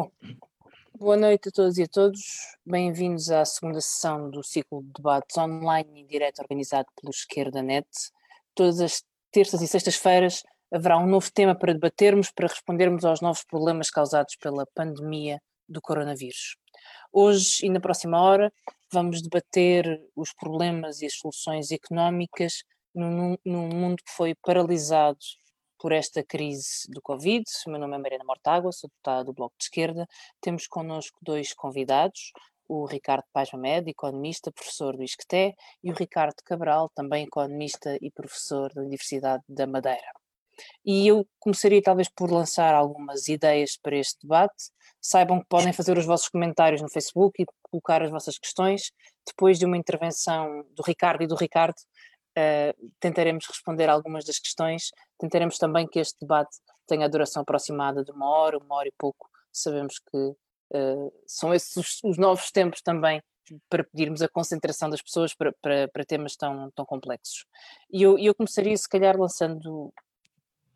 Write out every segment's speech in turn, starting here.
Bom, boa noite a todos e a todos. Bem-vindos à segunda sessão do ciclo de debates online e direto organizado pelo Esquerda Net. Todas as terças e sextas-feiras haverá um novo tema para debatermos, para respondermos aos novos problemas causados pela pandemia do coronavírus. Hoje e na próxima hora vamos debater os problemas e as soluções económicas num, num mundo que foi paralisado por esta crise do Covid. O meu nome é Mariana Mortágua, sou deputada do Bloco de Esquerda. Temos connosco dois convidados, o Ricardo Paz Mamed, economista, professor do ISCTE, e o Ricardo Cabral, também economista e professor da Universidade da Madeira. E eu começaria talvez por lançar algumas ideias para este debate. Saibam que podem fazer os vossos comentários no Facebook e colocar as vossas questões. Depois de uma intervenção do Ricardo e do Ricardo, uh, tentaremos responder algumas das questões. Tentaremos também que este debate tenha a duração aproximada de uma hora, uma hora e pouco. Sabemos que uh, são esses os, os, novos tempos também para pedirmos a concentração das pessoas para, para, para temas tão, tão complexos. E eu, eu começaria, se calhar, lançando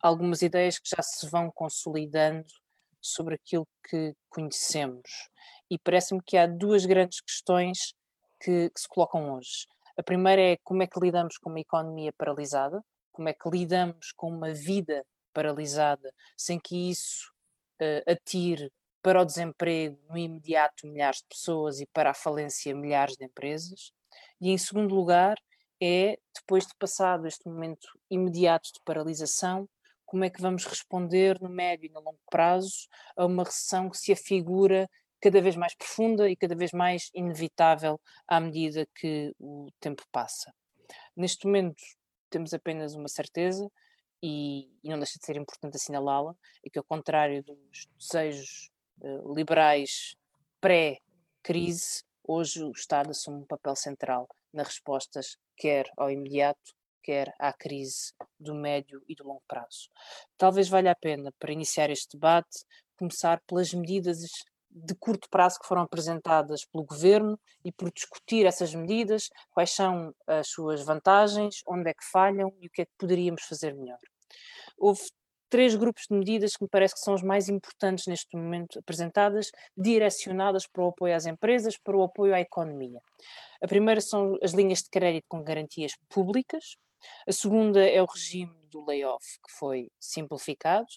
algumas ideias que já se vão consolidando sobre aquilo que conhecemos. E parece-me que há duas grandes questões que, que se colocam hoje. A primeira é como é que lidamos com uma economia paralisada, como é que lidamos com uma vida paralisada sem que isso uh, atire para o desemprego no imediato milhares de pessoas e para a falência milhares de empresas. E em segundo lugar, é depois de passado este momento imediato de paralisação, como é que vamos responder no médio e no longo prazo a uma recessão que se afigura cada vez mais profunda e cada vez mais inevitável à medida que o tempo passa. Neste momento temos apenas uma certeza, e, e não deixa de ser importante assinalá-la, é que ao contrário dos desejos uh, liberais pré-crise, hoje o Estado assume um papel central nas respostas, quer ao imediato, quer à crise do médio e do longo prazo. Talvez valha a pena, para iniciar este debate, começar pelas medidas de curto prazo que foram apresentadas pelo governo e por discutir essas medidas, quais são as suas vantagens, onde é que falham e o que é que poderíamos fazer melhor. Houve três grupos de medidas que me parece que são os mais importantes neste momento apresentadas, direcionadas para o apoio às empresas, para o apoio à economia. A primeira são as linhas de crédito com garantias públicas, a segunda é o regime do layoff, que foi simplificado.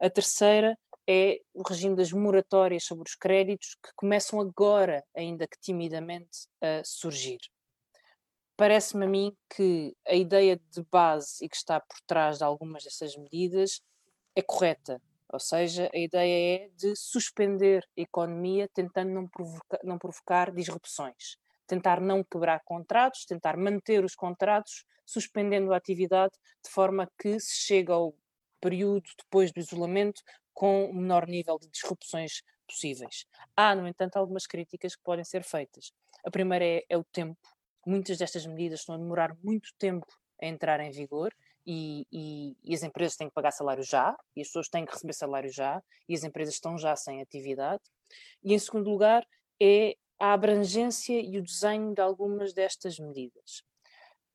A terceira é o regime das moratórias sobre os créditos que começam agora, ainda que timidamente, a surgir. Parece-me a mim que a ideia de base e que está por trás de algumas dessas medidas é correta, ou seja, a ideia é de suspender a economia tentando não provocar, não provocar disrupções, tentar não quebrar contratos, tentar manter os contratos, suspendendo a atividade de forma que se chegue ao período depois do isolamento com o menor nível de disrupções possíveis. Há, no entanto, algumas críticas que podem ser feitas. A primeira é, é o tempo. Muitas destas medidas estão a demorar muito tempo a entrar em vigor e, e, e, as empresas têm que pagar salário já, e as pessoas têm que receber salário já, e as empresas estão já sem atividade. E em segundo lugar, é a abrangência e o desenho de algumas destas medidas.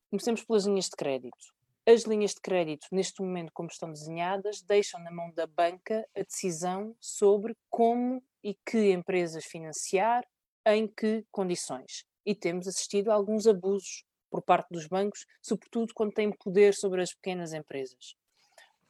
Comecemos pelas linhas de crédito. As linhas de crédito, neste momento, como estão desenhadas, deixam na mão da banca a decisão sobre como e que empresas financiar, em que condições. E temos assistido a alguns abusos por parte dos bancos, sobretudo quando têm poder sobre as pequenas empresas.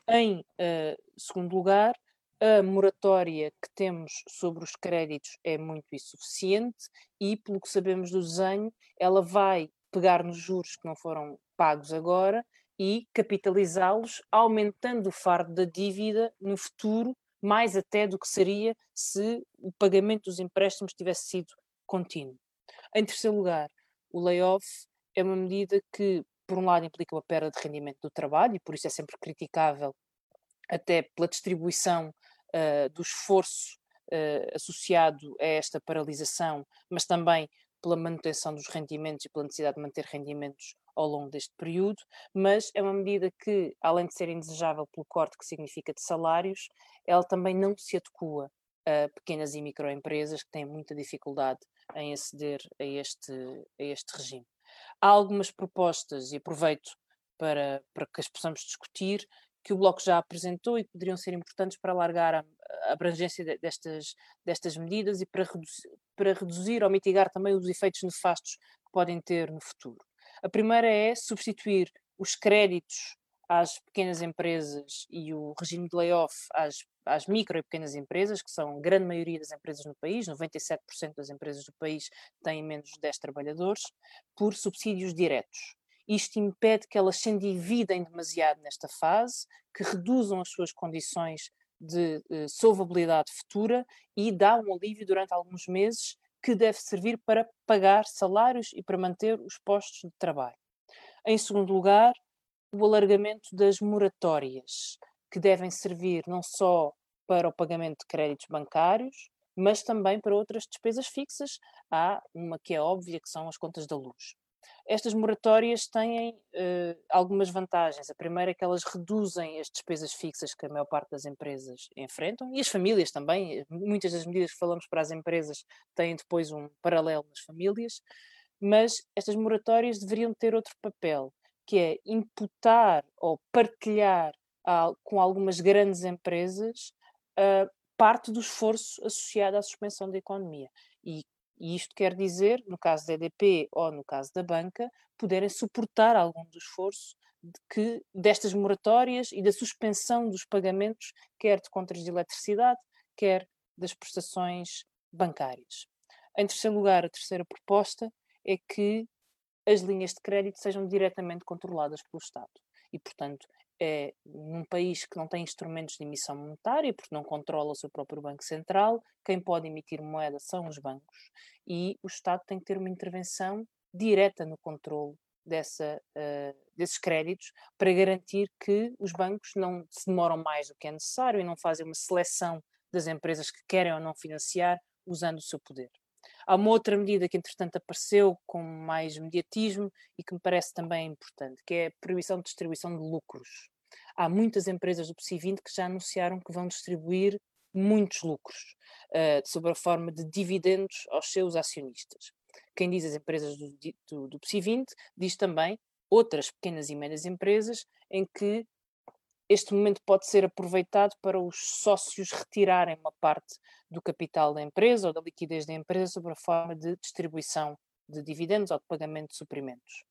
Em uh, segundo lugar, a moratória que temos sobre os créditos é muito insuficiente e, pelo que sabemos do desenho, ela vai pegar nos juros que não foram pagos agora e capitalizá-los, aumentando o fardo da dívida no futuro, mais até do que seria se o pagamento dos empréstimos tivesse sido contínuo. Em terceiro lugar, o layoff é uma medida que, por um lado, implica uma perda de rendimento do trabalho e por isso é sempre criticável, até pela distribuição uh, do esforço uh, associado a esta paralisação, mas também pela manutenção dos rendimentos e pela necessidade de manter rendimentos ao longo deste período, mas é uma medida que, além de ser indesejável pelo corte que significa de salários, ela também não se adequa a pequenas e microempresas que têm muita dificuldade em aceder a este, a este regime. Há algumas propostas, e aproveito para, para que as possamos discutir, que o Bloco já apresentou e que poderiam ser importantes para alargar a, a abrangência destas, destas medidas e para reduzir, para reduzir ou mitigar também os efeitos nefastos que podem ter no futuro. A primeira é substituir os créditos às pequenas empresas e o regime de layoff às, às micro e pequenas empresas, que são a grande maioria das empresas no país, 97% das empresas do país têm menos de 10 trabalhadores, por subsídios diretos. Isto impede que elas se endividem demasiado nesta fase, que reduzam as suas condições de eh, solvabilidade futura e dá um alívio durante alguns meses que deve servir para pagar salários e para manter os postos de trabalho. Em segundo lugar, o alargamento das moratórias, que devem servir não só para o pagamento de créditos bancários, mas também para outras despesas fixas. Há uma que é óbvia, que são as contas da luz. Estas moratórias têm uh, algumas vantagens. A primeira é que elas reduzem as despesas fixas que a maior parte das empresas enfrentam e as famílias também. Muitas das medidas que falamos para as empresas têm depois um paralelo nas famílias, mas estas moratórias deveriam ter outro papel, que é imputar ou partilhar com algumas grandes empresas uh, parte do esforço associado à suspensão da economia. E, e, isto quer dizer, no caso da EDP ou no caso da banca, poderem suportar algum do esforço de que, destas moratórias e da suspensão dos pagamentos, quer de contas de eletricidade, quer das prestações bancárias. Em terceiro lugar, a terceira proposta é que as linhas de crédito sejam diretamente controladas pelo Estado. E, portanto, é, num país que não tem instrumentos de emissão monetária, porque não controla o seu próprio Banco Central, quem pode emitir moeda são os bancos. E o Estado tem que ter uma intervenção direta no controle dessa, uh, desses créditos para garantir que os bancos não se demoram mais do que é necessário e não fazem uma seleção das empresas que querem ou não financiar usando o seu poder. Há uma outra medida que, entretanto, apareceu com mais mediatismo e que me parece também importante, que é a proibição de distribuição de lucros. Há muitas empresas do PSI 20 que já anunciaram que vão distribuir muitos lucros, uh, sob a forma de dividendos aos seus acionistas. Quem diz as empresas do, do, do PSI 20 diz também outras pequenas e médias empresas em que este momento pode ser aproveitado para os sócios retirarem uma parte do capital da empresa ou da liquidez da empresa sob a forma de distribuição de dividendos ou de pagamento de suprimentos.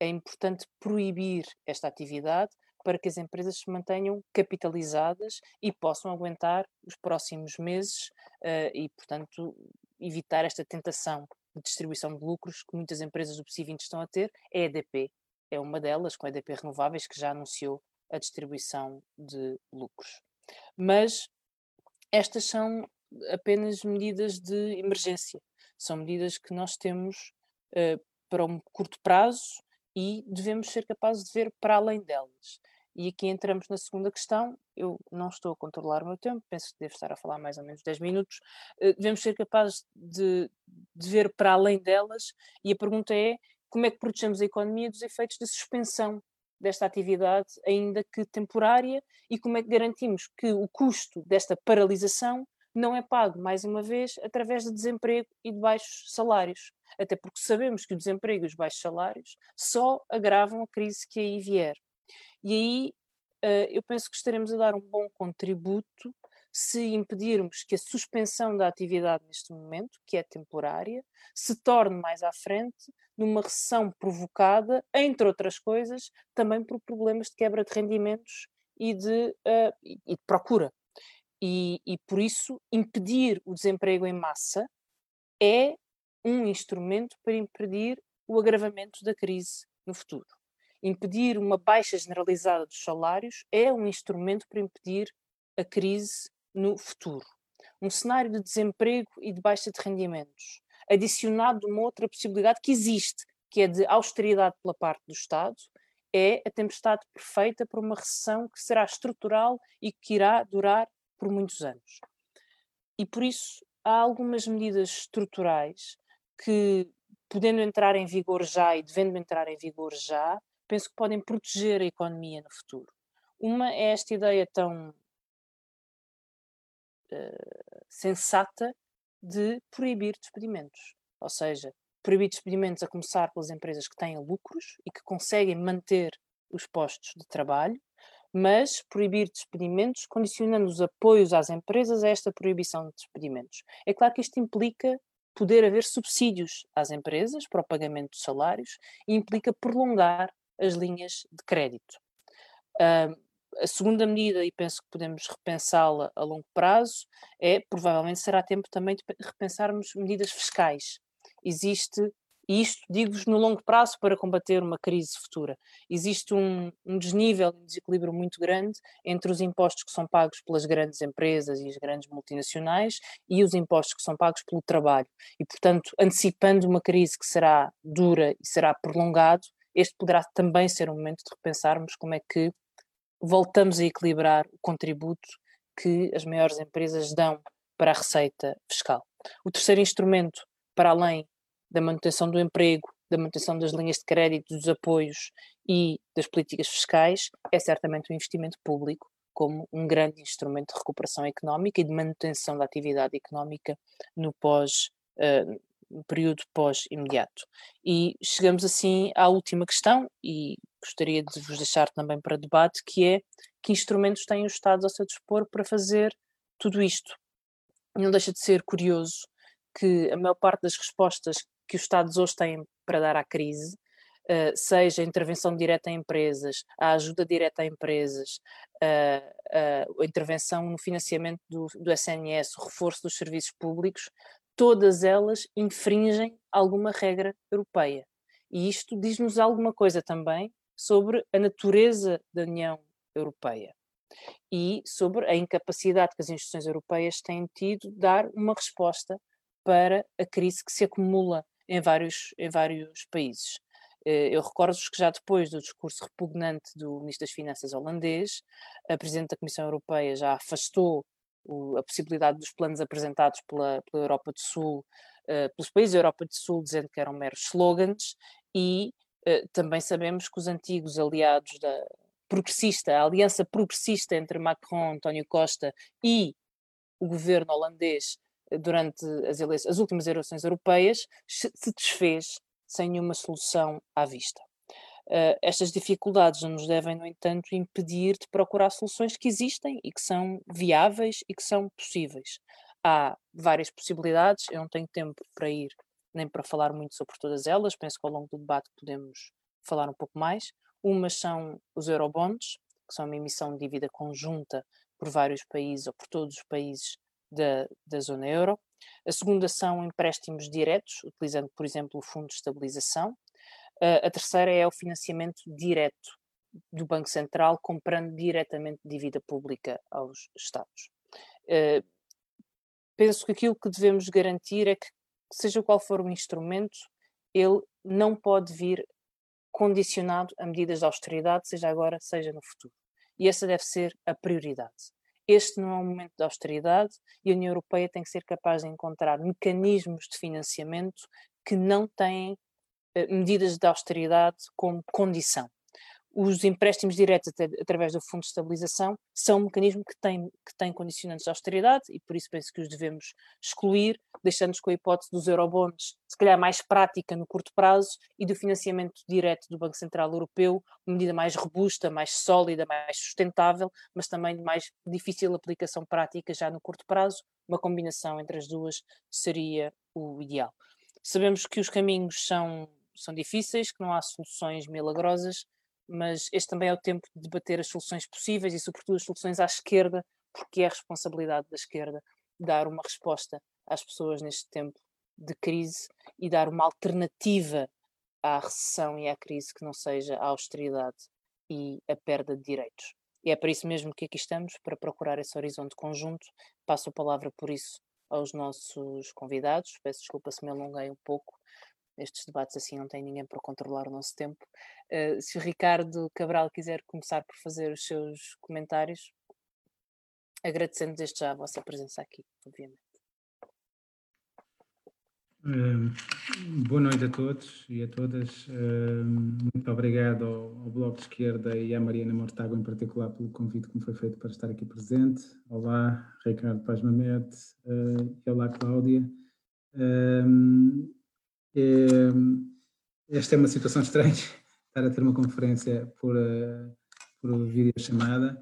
É importante proibir esta atividade para que as empresas se mantenham capitalizadas e possam aguentar os próximos meses uh, e, portanto, evitar esta tentação de distribuição de lucros que muitas empresas do PSI 20 estão a ter. A EDP é uma delas, com a EDP Renováveis, que já anunciou a distribuição de lucros. Mas estas são apenas medidas de emergência, são medidas que nós temos uh, para um curto prazo e devemos ser capazes de ver para além delas. E aqui entramos na segunda questão. Eu não estou a controlar o meu tempo, penso que devo estar a falar mais ou menos 10 minutos. Uh, devemos ser capazes de, de ver para além delas, e a pergunta é: como é que protegemos a economia dos efeitos da suspensão desta atividade, ainda que temporária, e como é que garantimos que o custo desta paralisação não é pago, mais uma vez, através de desemprego e de baixos salários. Até porque sabemos que o desemprego e os baixos salários só agravam a crise que aí vier. E aí uh, eu penso que estaremos a dar um bom contributo se impedirmos que a suspensão da atividade neste momento, que é temporária, se torne mais à frente numa recessão provocada, entre outras coisas, também por problemas de quebra de rendimentos e de, uh, e de procura. E, e por isso, impedir o desemprego em massa é um instrumento para impedir o agravamento da crise no futuro. Impedir uma baixa generalizada dos salários é um instrumento para impedir a crise no futuro. Um cenário de desemprego e de baixa de rendimentos, adicionado de uma outra possibilidade que existe, que é de austeridade pela parte do Estado, é a tempestade perfeita para uma recessão que será estrutural e que irá durar por muitos anos. E por isso há algumas medidas estruturais que, podendo entrar em vigor já e devendo entrar em vigor já, penso que podem proteger a economia no futuro. Uma é esta ideia tão sensata de proibir despedimentos. Ou seja, proibir despedimentos a começar pelas empresas que têm lucros e que conseguem manter os postos de trabalho, mas proibir despedimentos condicionando os apoios às empresas a esta proibição de despedimentos. É claro que isto implica poder haver subsídios às empresas para o pagamento de salários e implica prolongar as linhas de crédito. Uh, a segunda medida, e penso que podemos repensá-la a longo prazo, é provavelmente será tempo também de repensarmos medidas fiscais. Existe e isto digo-vos no longo prazo para combater uma crise futura. Existe um, um desnível, um desequilíbrio muito grande entre os impostos que são pagos pelas grandes empresas e as grandes multinacionais e os impostos que são pagos pelo trabalho. E, portanto, antecipando uma crise que será dura e será prolongado, este poderá também ser um momento de repensarmos como é que voltamos a equilibrar o contributo que as maiores empresas dão para a receita fiscal. O terceiro instrumento, para além da manutenção do emprego, da manutenção das linhas de crédito, dos apoios e das políticas fiscais, é certamente o investimento público como um grande instrumento de recuperação económica e de manutenção da atividade económica no pós uh, período pós-imediato. E chegamos assim à última questão, e gostaria de vos deixar também para debate, que é que instrumentos têm os Estados ao seu dispor para fazer tudo isto? Não deixa de ser curioso que a maior parte das respostas que os Estados hoje têm para dar à crise, uh, seja a intervenção direta em empresas, a ajuda direta a empresas, uh, uh, a intervenção no financiamento do, do SNS, o reforço dos serviços públicos, todas elas infringem alguma regra europeia. E isto diz-nos alguma coisa também sobre a natureza da União Europeia e sobre a incapacidade que as instituições europeias têm tido de dar uma resposta para a crise que se acumula em vários, em vários países. Eh, eu recordo-vos que já depois do discurso repugnante do Ministro das Finanças holandês, a Presidente da Comissão Europeia já afastou o, a possibilidade dos planos apresentados pela, pela Europa do Sul, uh, pelos países da Europa do Sul, dizendo que eram meros slogans, e também sabemos que os antigos aliados da progressista, a aliança progressista entre Macron, António Costa e o governo holandês durante as, as últimas eleições europeias se desfez sem nenhuma solução à vista. Uh, estas dificuldades não nos devem, no entanto, impedir de procurar soluções que existem e que são viáveis e que são possíveis. Há várias possibilidades, eu não tenho tempo para ir nem para falar muito sobre todas elas, penso que ao longo do debate podemos falar um pouco mais. Umas são os eurobonds, que são uma emissão de dívida conjunta por vários países ou por todos os países da, da zona euro. A segunda são empréstimos diretos, utilizando, por exemplo, o Fundo de Estabilização. A terceira é o financiamento direto do Banco Central, comprando diretamente dívida pública aos Estados. Uh, penso que aquilo que devemos garantir é que, seja qual for o instrumento, ele não pode vir condicionado a medidas de austeridade, seja agora, seja no futuro. E essa deve ser a prioridade. Este não é um momento de austeridade e a União Europeia tem que ser capaz de encontrar mecanismos de financiamento que não têm eh, medidas de austeridade como condição os empréstimos diretos através do Fundo de Estabilização são um mecanismo que tem, que tem condicionantes de austeridade e por isso penso que os devemos excluir, deixando-nos com a hipótese dos eurobonds, se calhar mais prática no curto prazo, e do financiamento direto do Banco Central Europeu, uma medida mais robusta, mais sólida, mais sustentável, mas também de mais difícil aplicação prática já no curto prazo. Uma combinação entre as duas seria o ideal. Sabemos que os caminhos são, são difíceis, que não há soluções milagrosas, mas este também é o tempo de debater as soluções possíveis e, sobretudo, as soluções à esquerda, porque é a responsabilidade da esquerda dar uma resposta às pessoas neste tempo de crise e dar uma alternativa à recessão e à crise que não seja a austeridade e a perda de direitos. E é para isso mesmo que aqui estamos, para procurar esse horizonte conjunto. Passo a palavra, por isso, aos nossos convidados. Peço desculpa se me alonguei um pouco, estes debates assim não tem ninguém para controlar o nosso tempo. Uh, se o Ricardo Cabral quiser começar por fazer os seus comentários, agradecendo desde já a vossa presença aqui, obviamente. Uh, boa noite a todos e a todas. Uh, muito obrigado ao, ao, Bloco de Esquerda e à Mariana Mortágua em particular pelo convite que me foi feito para estar aqui presente. Olá, Ricardo Paz Mamete e olá, Cláudia. Esta é uma situação estranha, estar a ter uma conferência por, uh, por videochamada,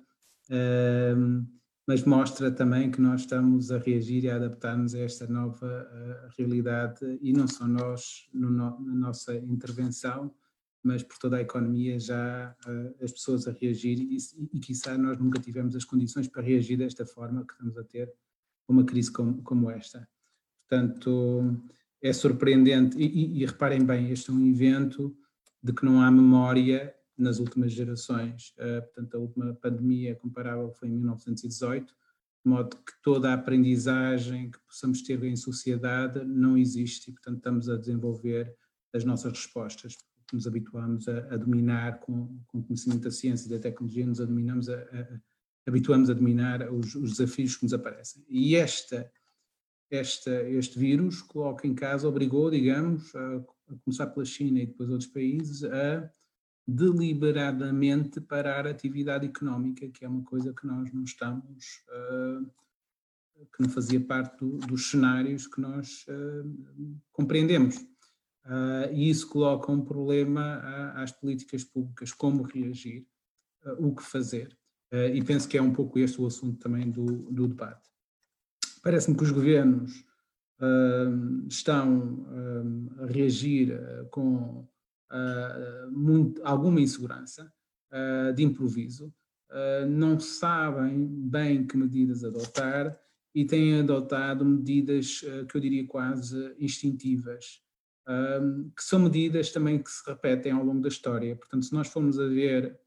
uh, mas mostra também que nós estamos a reagir e a adaptar-nos a esta nova uh, realidade e não só nós no, na nossa intervenção, mas por toda a economia já as pessoas a reagir e, e quiçá nós nunca tivemos as condições para reagir desta forma que estamos a ter uma crise como, como esta. Portanto, é surpreendente e, e, e reparem bem, este é um evento de que não há memória nas últimas gerações. Uh, portanto, a última pandemia comparável foi em 1918, de modo que toda a aprendizagem que possamos ter em sociedade não existe e, portanto, estamos a desenvolver as nossas respostas. Nos habituamos a, a dominar com, com o conhecimento da ciência e da tecnologia, nos a, a, habituamos a dominar os, os, desafios que nos aparecem. E esta, esta, este vírus coloca em casa, obrigou, digamos, a, a começar pela China e depois outros países, a deliberadamente parar a atividade económica, que é uma coisa que nós não estamos, uh, que não fazia parte do, dos cenários que nós uh, compreendemos. Uh, e isso coloca um problema às políticas públicas, como reagir, o que fazer. e penso que é um pouco este o assunto também do, do debate. Parece-me que os governos estão a reagir com uh, muito, alguma insegurança uh, de improviso, uh, não sabem bem que medidas adotar e têm adotado medidas que eu diria quase instintivas, que são medidas também que se repetem ao longo da história. Portanto, se nós formos a ver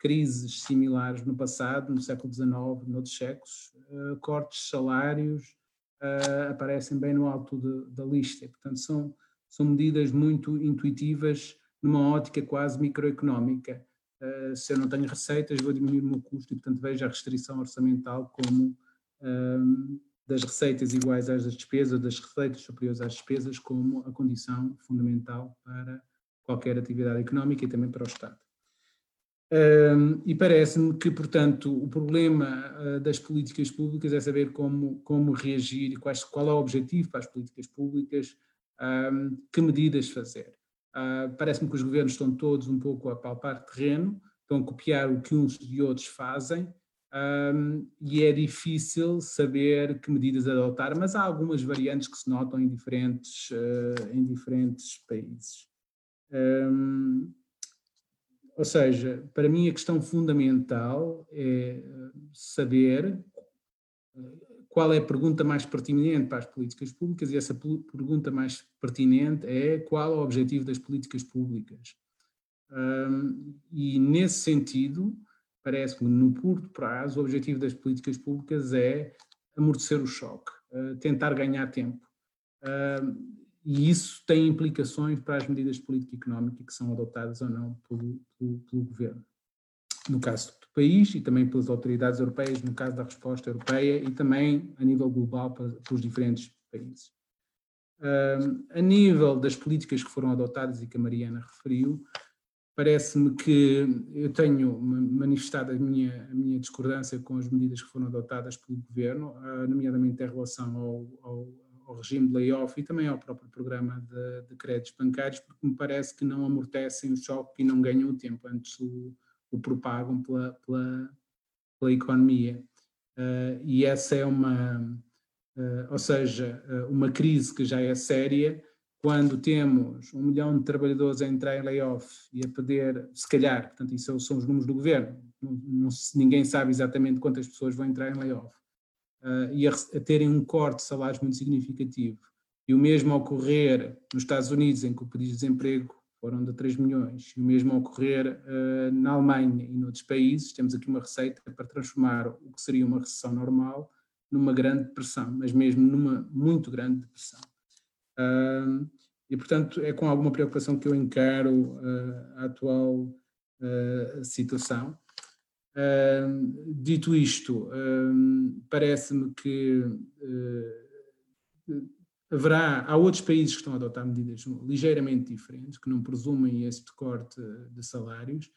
crises similares no passado, no século XIX, noutros séculos, cortes de salários aparecem bem no alto de, da lista. Portanto, são, são medidas muito intuitivas numa ótica quase microeconómica. Uh, se eu não tenho receitas, vou diminuir o meu custo e, portanto, vejo a restrição orçamental como um, das receitas iguais às das despesas, das receitas superiores às despesas, como a condição fundamental para qualquer atividade económica e também para o Estado. Um, e parece-me que, portanto, o problema uh, das políticas públicas é saber como, como reagir e quais, qual é o objetivo para as políticas públicas, um, que medidas fazer. Uh, Parece-me que os governos estão todos um pouco a palpar terreno, estão a copiar o que uns e outros fazem, um, e é difícil saber que medidas adotar, mas há algumas variantes que se notam em diferentes, uh, em diferentes países. Um, ou seja, para mim a questão fundamental é saber qual é a pergunta mais pertinente para as políticas públicas e essa pergunta mais pertinente é qual é o objetivo das políticas públicas. Um, e nesse sentido, parece-me no curto prazo, o objetivo das políticas públicas é amortecer o choque, uh, tentar ganhar tempo. Uh, e isso tem implicações para as medidas de política económica que são adotadas ou não pelo, pelo, pelo governo. No caso país e também pelas autoridades europeias, no caso da resposta europeia, e também a nível global para, para os diferentes países. Uh, a nível das políticas que foram adotadas e que a Mariana referiu, parece-me que eu tenho manifestado a minha, a minha discordância com as medidas que foram adotadas pelo governo, uh, nomeadamente em relação ao, ao, ao, regime de layoff e também ao próprio programa de, de créditos bancários, porque me parece que não amortecem o choque e não ganham o tempo antes o, o propagam pela, pela, pela economia. Uh, e essa é uma, uh, ou seja, uh, uma crise que já é séria, quando temos um milhão de trabalhadores a entrar em layoff e a perder, se calhar, portanto, isso são os números do governo, não, não, ninguém sabe exatamente quantas pessoas vão entrar em layoff, e a, a terem um corte de salários muito significativo, e o mesmo ocorrer nos Estados Unidos, em que o pedido de desemprego foram de 3 milhões. E o mesmo ocorrer uh, na Alemanha e noutros países, temos aqui uma receita para transformar o que seria uma recessão normal numa grande depressão, mas mesmo numa muito grande depressão. Uh, e, portanto, é com alguma preocupação que eu encaro uh, a atual situação. Dito isto, parece-me que haverá, há outros países que estão a adotar medidas ligeiramente diferentes, que não presumem este corte de salários.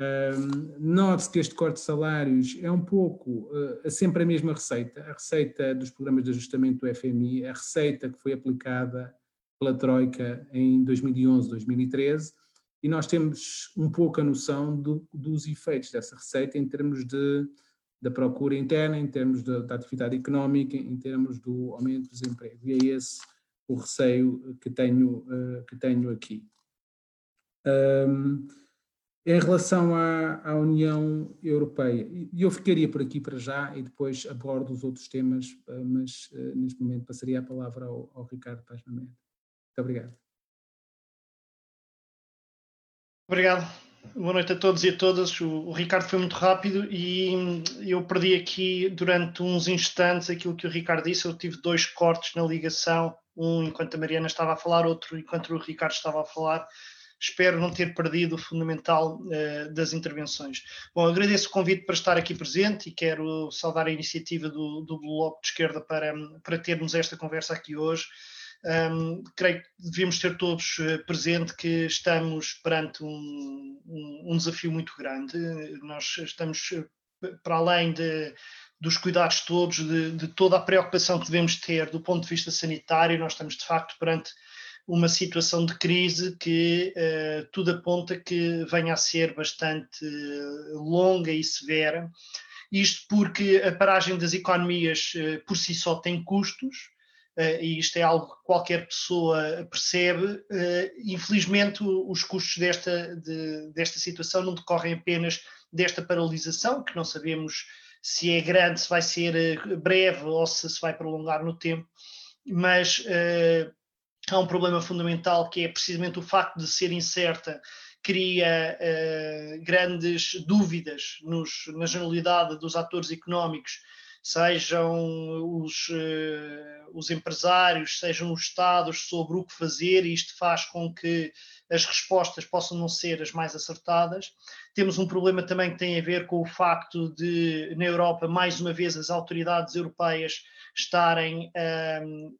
Um, Note-se que este corte de salários é um pouco, uh, sempre a mesma receita, a receita dos programas de ajustamento do FMI, a receita que foi aplicada pela Troika em 2011, 2013, e nós temos um pouco a noção do, dos efeitos dessa receita em termos de, da procura interna, em termos de, da atividade económica, em termos do aumento do desemprego. E é esse o receio que tenho, uh, que tenho aqui. Um, em relação à, à, União Europeia, eu ficaria por aqui para já e depois abordo os outros temas, uh, mas neste momento passaria a palavra ao, ao Ricardo Paz Muito obrigado. Obrigado. Boa noite a todos e a todas. O, o, Ricardo foi muito rápido e eu perdi aqui durante uns instantes aquilo que o Ricardo disse. Eu tive dois cortes na ligação, um enquanto a Mariana estava a falar, outro enquanto o Ricardo estava a falar. Espero não ter perdido o fundamental uh, das intervenções. Bom, agradeço o convite para estar aqui presente e quero saudar a iniciativa do, do Bloco de Esquerda para, para termos esta conversa aqui hoje. Um, creio que devemos ter todos uh, presente que estamos perante um, um, um, desafio muito grande. Nós estamos, uh, para além de, dos cuidados todos, de, de, toda a preocupação que devemos ter do ponto de vista sanitário, nós estamos de facto perante uma situação de crise que uh, tudo aponta que venha a ser bastante longa e severa. Isto porque a paragem das economias por si só tem custos, Uh, e isto é algo que qualquer pessoa percebe. Uh, infelizmente, os custos desta, de, desta situação não decorrem apenas desta paralisação, que não sabemos se é grande, se vai ser eh, breve ou se se vai prolongar no tempo, mas uh, há um problema fundamental que é precisamente o facto de ser incerta cria grandes dúvidas nos, na generalidade dos atores económicos sejam os, uh, os empresários, sejam os Estados sobre o que fazer, e isto faz com que as respostas possam não ser as mais acertadas. Temos um problema também que tem a ver com o facto de, na Europa, mais uma vez, as autoridades europeias estarem uh,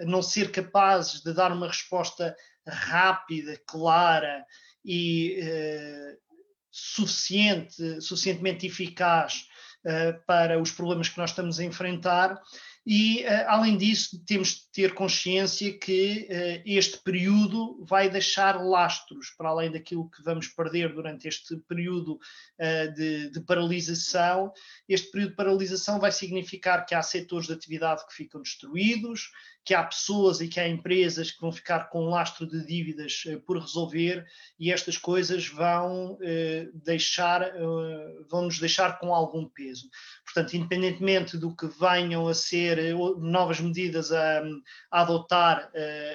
a não ser capazes de dar uma resposta rápida, clara e uh, suficiente, suficientemente eficaz eh, para os problemas que nós estamos a enfrentar. E, uh, além disso, temos de ter consciência que uh, este período vai deixar lastros, para além daquilo que vamos perder durante este período de, de, paralisação. Este período de paralisação vai significar que há setores de atividade que ficam destruídos, que há pessoas e que há empresas que vão ficar com um lastro de dívidas uh, por resolver e estas coisas vão uh, deixar, uh, vão nos deixar com algum peso. Portanto, independentemente do que venham a ser novas medidas a, a adotar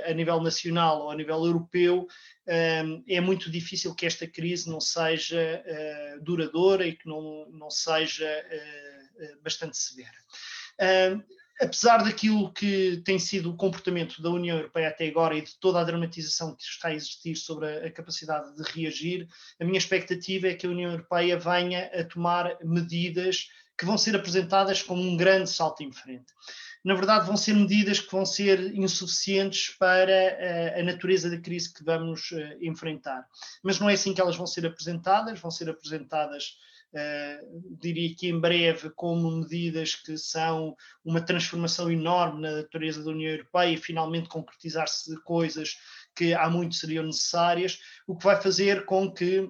a nível nacional ou a nível europeu, é muito difícil que esta crise não seja duradoura e que não, não seja bastante severa apesar daquilo que tem sido o comportamento da União Europeia até agora e de toda a dramatização que está a existir sobre a, capacidade de reagir, a minha expectativa é que a União Europeia venha a tomar medidas que vão ser apresentadas como um grande salto em frente. Na verdade, vão ser medidas que vão ser insuficientes para a, eh, a natureza da crise que vamos uh, enfrentar. Mas não é assim que elas vão ser apresentadas, vão ser apresentadas Uh, diria que em breve, como medidas que são uma transformação enorme na natureza da União Europeia finalmente concretizar-se coisas que há muito seriam necessárias, o que vai fazer com que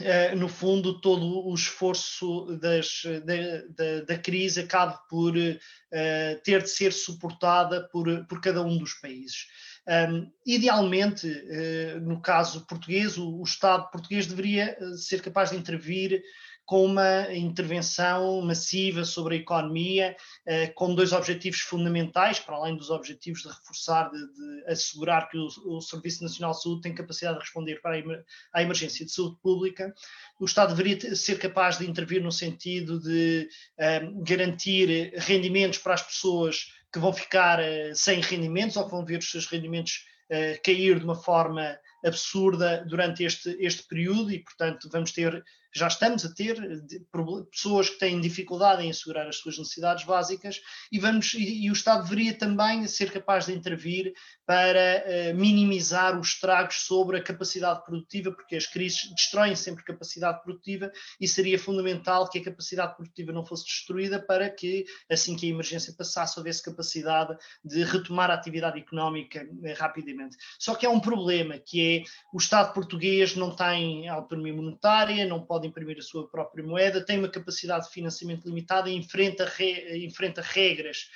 Uh, no fundo, todo o esforço das, da, da, da, crise acabe por uh, ter de ser suportada por, por cada um dos países. Um, idealmente, uh, no caso português, o, o, Estado português deveria ser capaz de intervir com uma intervenção massiva sobre a economia, eh, com dois objetivos fundamentais, para além dos objetivos de reforçar, de, de assegurar que o, o, Serviço Nacional de Saúde tem capacidade de responder para a, emergência de saúde pública. O Estado deveria ser capaz de intervir no sentido de eh, garantir rendimentos para as pessoas que vão ficar uh, sem rendimentos ou que vão ver os seus rendimentos cair de uma forma absurda durante este, este período e, portanto, vamos ter já estamos a ter pessoas que têm dificuldade em assegurar as suas necessidades básicas e, vamos, e, e o Estado deveria também ser capaz de intervir para uh, minimizar os estragos sobre a capacidade produtiva, porque as crises destroem sempre capacidade produtiva e seria fundamental que a capacidade produtiva não fosse destruída para que, assim que a emergência passasse, houvesse capacidade de retomar a atividade económica uh, rapidamente. Só que há um problema, que é o Estado português não tem autonomia monetária, não pode imprimir a sua própria moeda, tem uma capacidade de financiamento limitada e enfrenta, re, enfrenta regras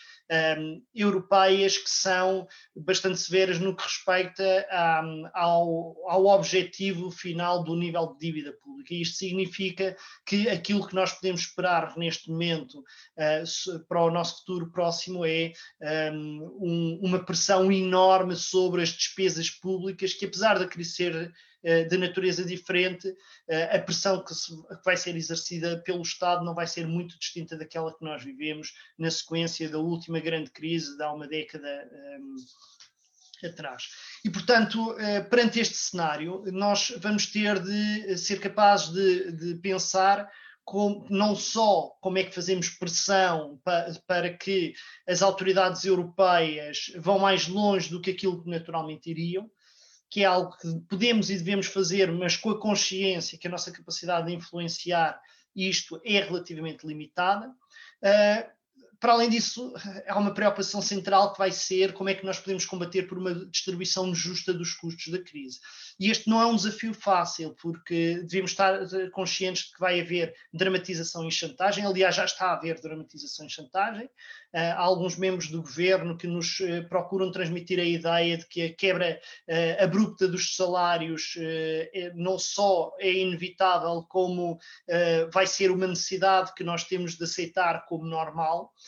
um, europeias que são bastante severas no que respeita um, ao, ao objetivo final do nível de dívida pública. E isto significa que aquilo que nós podemos esperar neste momento uh, para o nosso futuro próximo é um, uma pressão enorme sobre as despesas públicas, que apesar de crescer de natureza diferente, eh, a pressão que, se, que, vai ser exercida pelo Estado não vai ser muito distinta daquela que nós vivemos na sequência da última grande crise de há uma década um, ehm, atrás. E, portanto, eh, perante este cenário, nós vamos ter de ser capazes de, de pensar não só como é que fazemos pressão para, que as autoridades europeias vão mais longe do que aquilo que naturalmente iriam, que é algo que podemos e devemos fazer, mas com a consciência que a nossa capacidade de influenciar isto é relativamente limitada. Uh, para além disso, há uma preocupação central que vai ser como é que nós podemos combater por uma distribuição justa dos custos da crise. E este não é um desafio fácil, porque devemos estar conscientes de que vai haver dramatização e chantagem. Aliás, já está a haver dramatização e chantagem. Uh, há alguns membros do governo que nos uh, procuram transmitir a ideia de que a quebra abrupta dos salários não só é inevitável, como vai ser uma necessidade que nós temos de aceitar como normal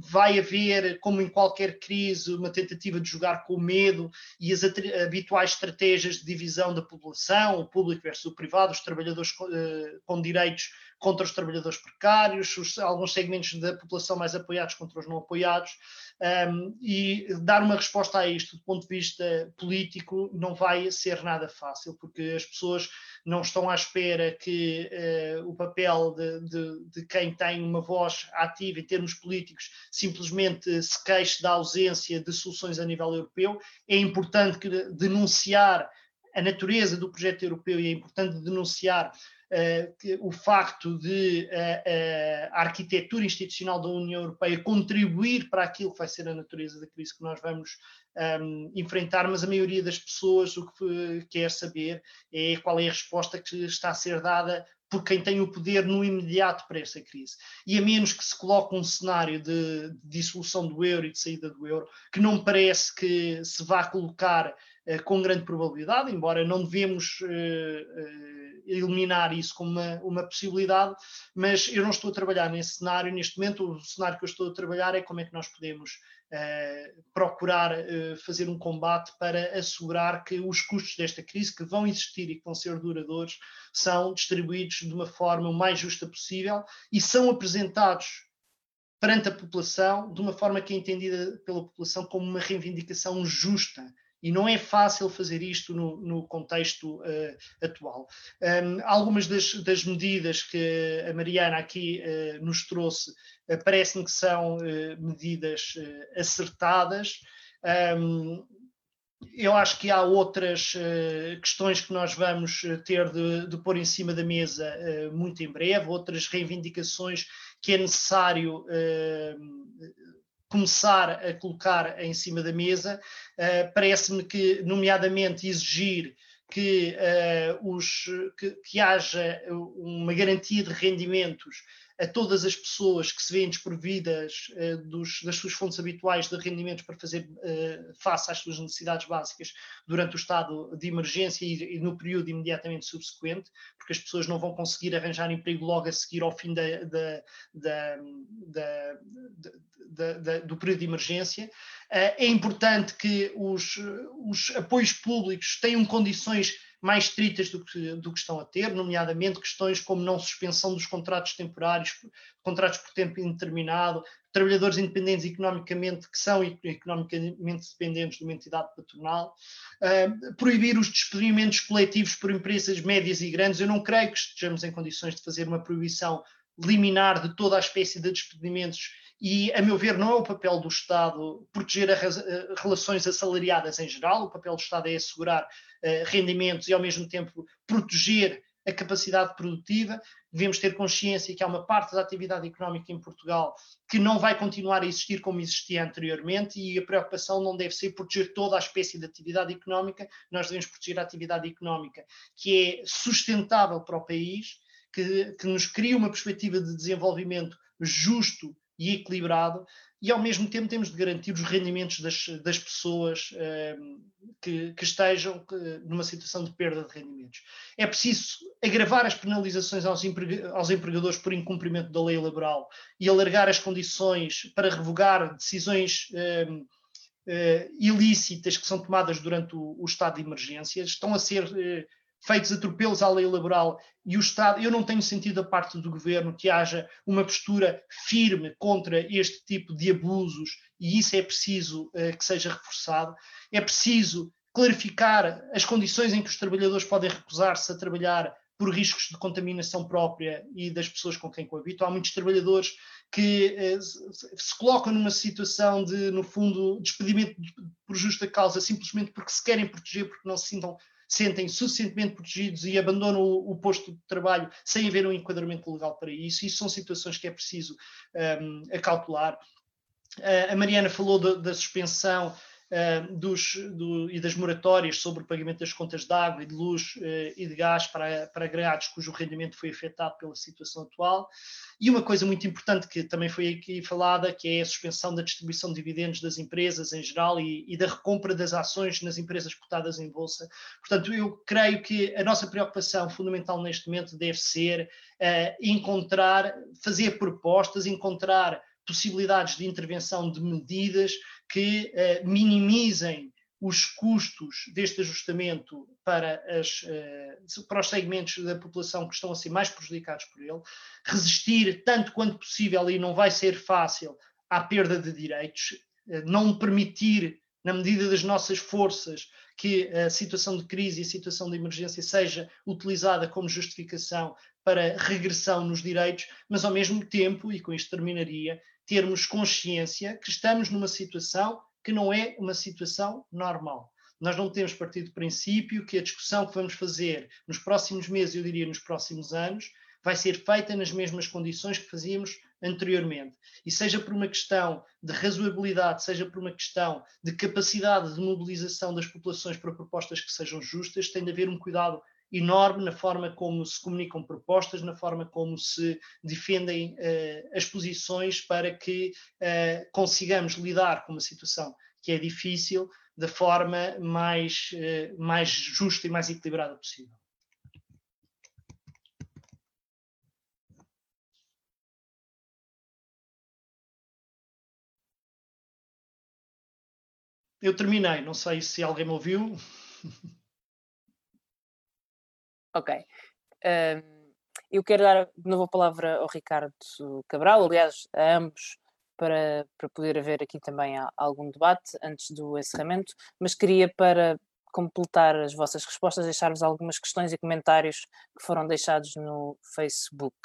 vai haver, como em qualquer crise, uma tentativa de jogar com o medo e as habituais estratégias de divisão da população, o público versus o privado, os trabalhadores com, uh, com direitos contra os trabalhadores precários, os, alguns segmentos da população mais apoiados contra os não apoiados, um, e dar uma resposta a isto do ponto de vista político não vai ser nada fácil, porque as pessoas não estão à espera que uh, o papel de, de, de, quem tem uma voz ativa em termos políticos simplesmente se queixe da ausência de soluções a nível europeu. É importante que, denunciar a natureza do projeto europeu e é importante denunciar uh, o facto de uh, uh, a arquitetura institucional da União Europeia contribuir para aquilo que vai ser a natureza da crise que nós vamos um, enfrentar, mas a maioria das pessoas o que quer saber é qual é a resposta que está a ser dada por quem tem o poder no imediato para essa crise. E a menos que se coloque um cenário de, de dissolução do euro e de saída do euro, que não parece que se vá colocar uh, com grande probabilidade, embora não devemos uh, uh, eliminar isso como uma, uma, possibilidade, mas eu não estou a trabalhar nesse cenário neste momento. O cenário que eu estou a trabalhar é como é que nós podemos procurar uh, fazer um combate para assegurar que os custos desta crise, que vão existir e que vão ser duradouros, são distribuídos de uma forma o mais justa possível e são apresentados perante a população de uma forma que é entendida pela população como uma reivindicação justa e não é fácil fazer isto no, no contexto uh, atual. Um, algumas das, das, medidas que a Mariana aqui uh, nos trouxe uh, parecem que são medidas acertadas. Um, eu acho que há outras questões que nós vamos ter de, de pôr em cima da mesa muito em breve, outras reivindicações que é necessário começar a colocar em cima da mesa. Uh, Parece-me que, nomeadamente, exigir que, uh, os, que, que, haja uma garantia de rendimentos a todas as pessoas que se veem desprovidas uh, dos, das suas fontes habituais de rendimentos para fazer uh, face às suas necessidades básicas durante o estado de emergência e, e, no período imediatamente subsequente, porque as pessoas não vão conseguir arranjar emprego logo a seguir ao fim da, da, da, do período de emergência. Uh, é importante que os, os apoios públicos tenham condições mais estritas do que, do que estão a ter, nomeadamente questões como não suspensão dos contratos temporários, contratos por tempo indeterminado, trabalhadores independentes economicamente, que são economicamente dependentes de uma entidade patronal, uh, proibir os despedimentos coletivos por empresas médias e grandes. Eu não creio que estejamos em condições de fazer uma proibição liminar de toda a espécie de despedimentos e, a meu ver, não é o papel do Estado proteger as relações assalariadas em geral, o papel do Estado é assegurar uh, rendimentos e, ao mesmo tempo, proteger a capacidade produtiva. Devemos ter consciência que há uma parte da atividade económica em Portugal que não vai continuar a existir como existia anteriormente e a preocupação não deve ser proteger toda a espécie de atividade económica, nós devemos proteger a atividade económica que é sustentável para o país, que, que nos cria uma perspectiva de desenvolvimento justo e equilibrado, e ao mesmo tempo temos de garantir os rendimentos das, das pessoas ehm, que, que, estejam numa situação de perda de rendimentos. É preciso agravar as penalizações aos, aos empregadores por incumprimento da lei laboral e alargar as condições para revogar decisões ehm, eh, ilícitas que são tomadas durante o, o, estado de emergência. Estão a ser eh, feitos atropelos à lei laboral e o Estado, eu não tenho sentido da parte do governo que haja uma postura firme contra este tipo de abusos e isso é preciso uh, que seja reforçado. É preciso clarificar as condições em que os trabalhadores podem recusar-se a trabalhar por riscos de contaminação própria e das pessoas com quem coabitam. Há muitos trabalhadores que eh, se colocam numa situação de, no fundo, despedimento por justa causa, simplesmente porque se querem proteger, porque não se sintam sentem suficientemente protegidos e abandonam o, o, posto de trabalho sem haver um enquadramento legal para isso. Isso são situações que é preciso um, acautelar. Uh, a Mariana falou da, da suspensão uh, dos, do, e das moratórias sobre o pagamento das contas de água e de luz uh, e de gás para, para agregados cujo rendimento foi afetado pela situação atual. E uma coisa muito importante que também foi aqui falada, que é a suspensão da distribuição de dividendos das empresas em geral e, e da recompra das ações nas empresas cotadas em bolsa. Portanto, eu creio que a nossa preocupação fundamental neste momento deve ser uh, encontrar, fazer propostas, encontrar possibilidades de intervenção de medidas que uh, minimizem os custos deste ajustamento para, as, uh, para os segmentos da população que estão a ser mais prejudicados por ele, resistir tanto quanto possível, e não vai ser fácil, à perda de direitos, uh, não permitir, na medida das nossas forças, que a situação de crise e a situação de emergência seja utilizada como justificação para regressão nos direitos, mas ao mesmo tempo, e com isto terminaria, termos consciência que estamos numa situação que não é uma situação normal. Nós não temos partido do princípio que a discussão que vamos fazer nos próximos meses, eu diria nos próximos anos, vai ser feita nas mesmas condições que fazíamos anteriormente. E seja por uma questão de razoabilidade, seja por uma questão de capacidade de mobilização das populações para propostas que sejam justas, tem de haver um cuidado enorme na forma como se comunicam propostas, na forma como se defendem uh, as posições para que uh, consigamos lidar com uma situação que é difícil da forma mais, uh, mais justa e mais equilibrada possível. Eu terminei, não sei se alguém me ouviu. Ok. Um, eu quero dar de novo a palavra ao Ricardo Cabral, aliás, a ambos, para, para poder haver aqui também algum debate antes do encerramento, mas queria para completar as vossas respostas, deixar-vos algumas questões e comentários que foram deixados no Facebook.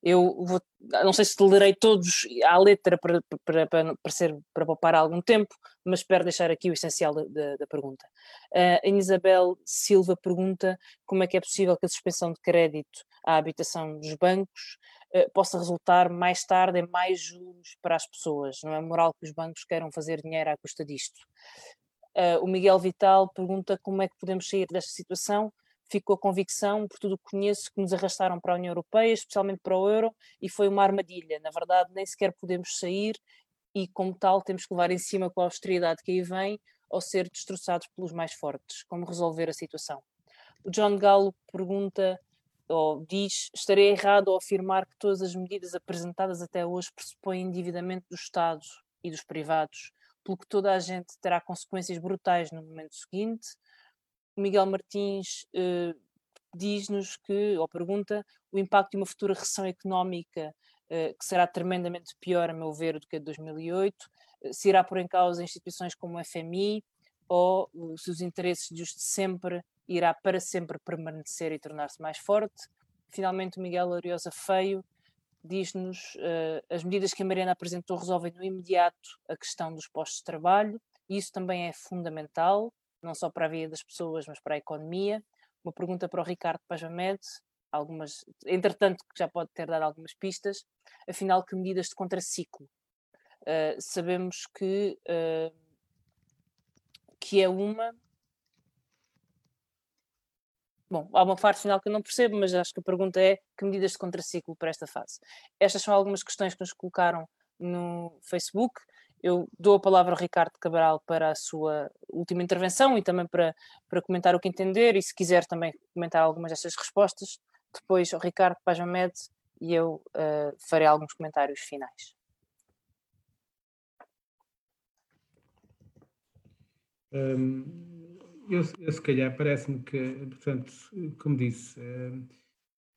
Eu vou, não sei se lerei todos à letra para, para, para, para, ser, para poupar algum tempo, mas espero deixar aqui o essencial da, da, pergunta. Uh, a Isabel Silva pergunta como é que é possível que a suspensão de crédito à habitação dos bancos uh, possa resultar mais tarde em mais juros para as pessoas. Não é moral que os bancos queiram fazer dinheiro à custa disto. Uh, o Miguel Vital pergunta como é que podemos sair desta situação. Fico a convicção, por tudo o que conheço, que nos arrastaram para a União Europeia, especialmente para o euro, e foi uma armadilha. Na verdade, nem sequer podemos sair e, como tal, temos que levar em cima com a austeridade que aí vem ou ser destroçados pelos mais fortes. Como resolver a situação? O John Gallo pergunta ou diz: estarei errado ao afirmar que todas as medidas apresentadas até hoje pressupõem endividamento do Estado e dos privados pelo que toda a gente terá consequências brutais no momento seguinte. Miguel Martins uh, diz-nos que, ou pergunta, o impacto de uma futura recessão económica que será tremendamente pior, a meu ver, do que a de 2008, se irá pôr em causa instituições como o FMI ou se os interesses dos de sempre irá para sempre permanecer e tornar-se mais forte. Finalmente, o Miguel Ariosa Feio diz-nos uh, as medidas que a Mariana apresentou resolvem no imediato a questão dos postos de trabalho, e isso também é fundamental, não só para a vida das pessoas, mas para a economia. Uma pergunta para o Ricardo Pajamed, algumas, entretanto, que já pode ter dado algumas pistas, afinal, que medidas de contraciclo? Uh, sabemos que, uh, que é uma Bom, há uma parte final que eu não percebo, mas acho que a pergunta é que medidas de contraciclo para esta fase? Estas são algumas questões que nos colocaram no Facebook. Eu dou a palavra ao Ricardo Cabral para a sua última intervenção e também para, para comentar o que entender e se quiser também comentar algumas destas respostas. Depois o Ricardo Pajamed e eu uh, farei alguns comentários finais. Um eu, eu se calhar parece-me que, portanto, como disse, eh,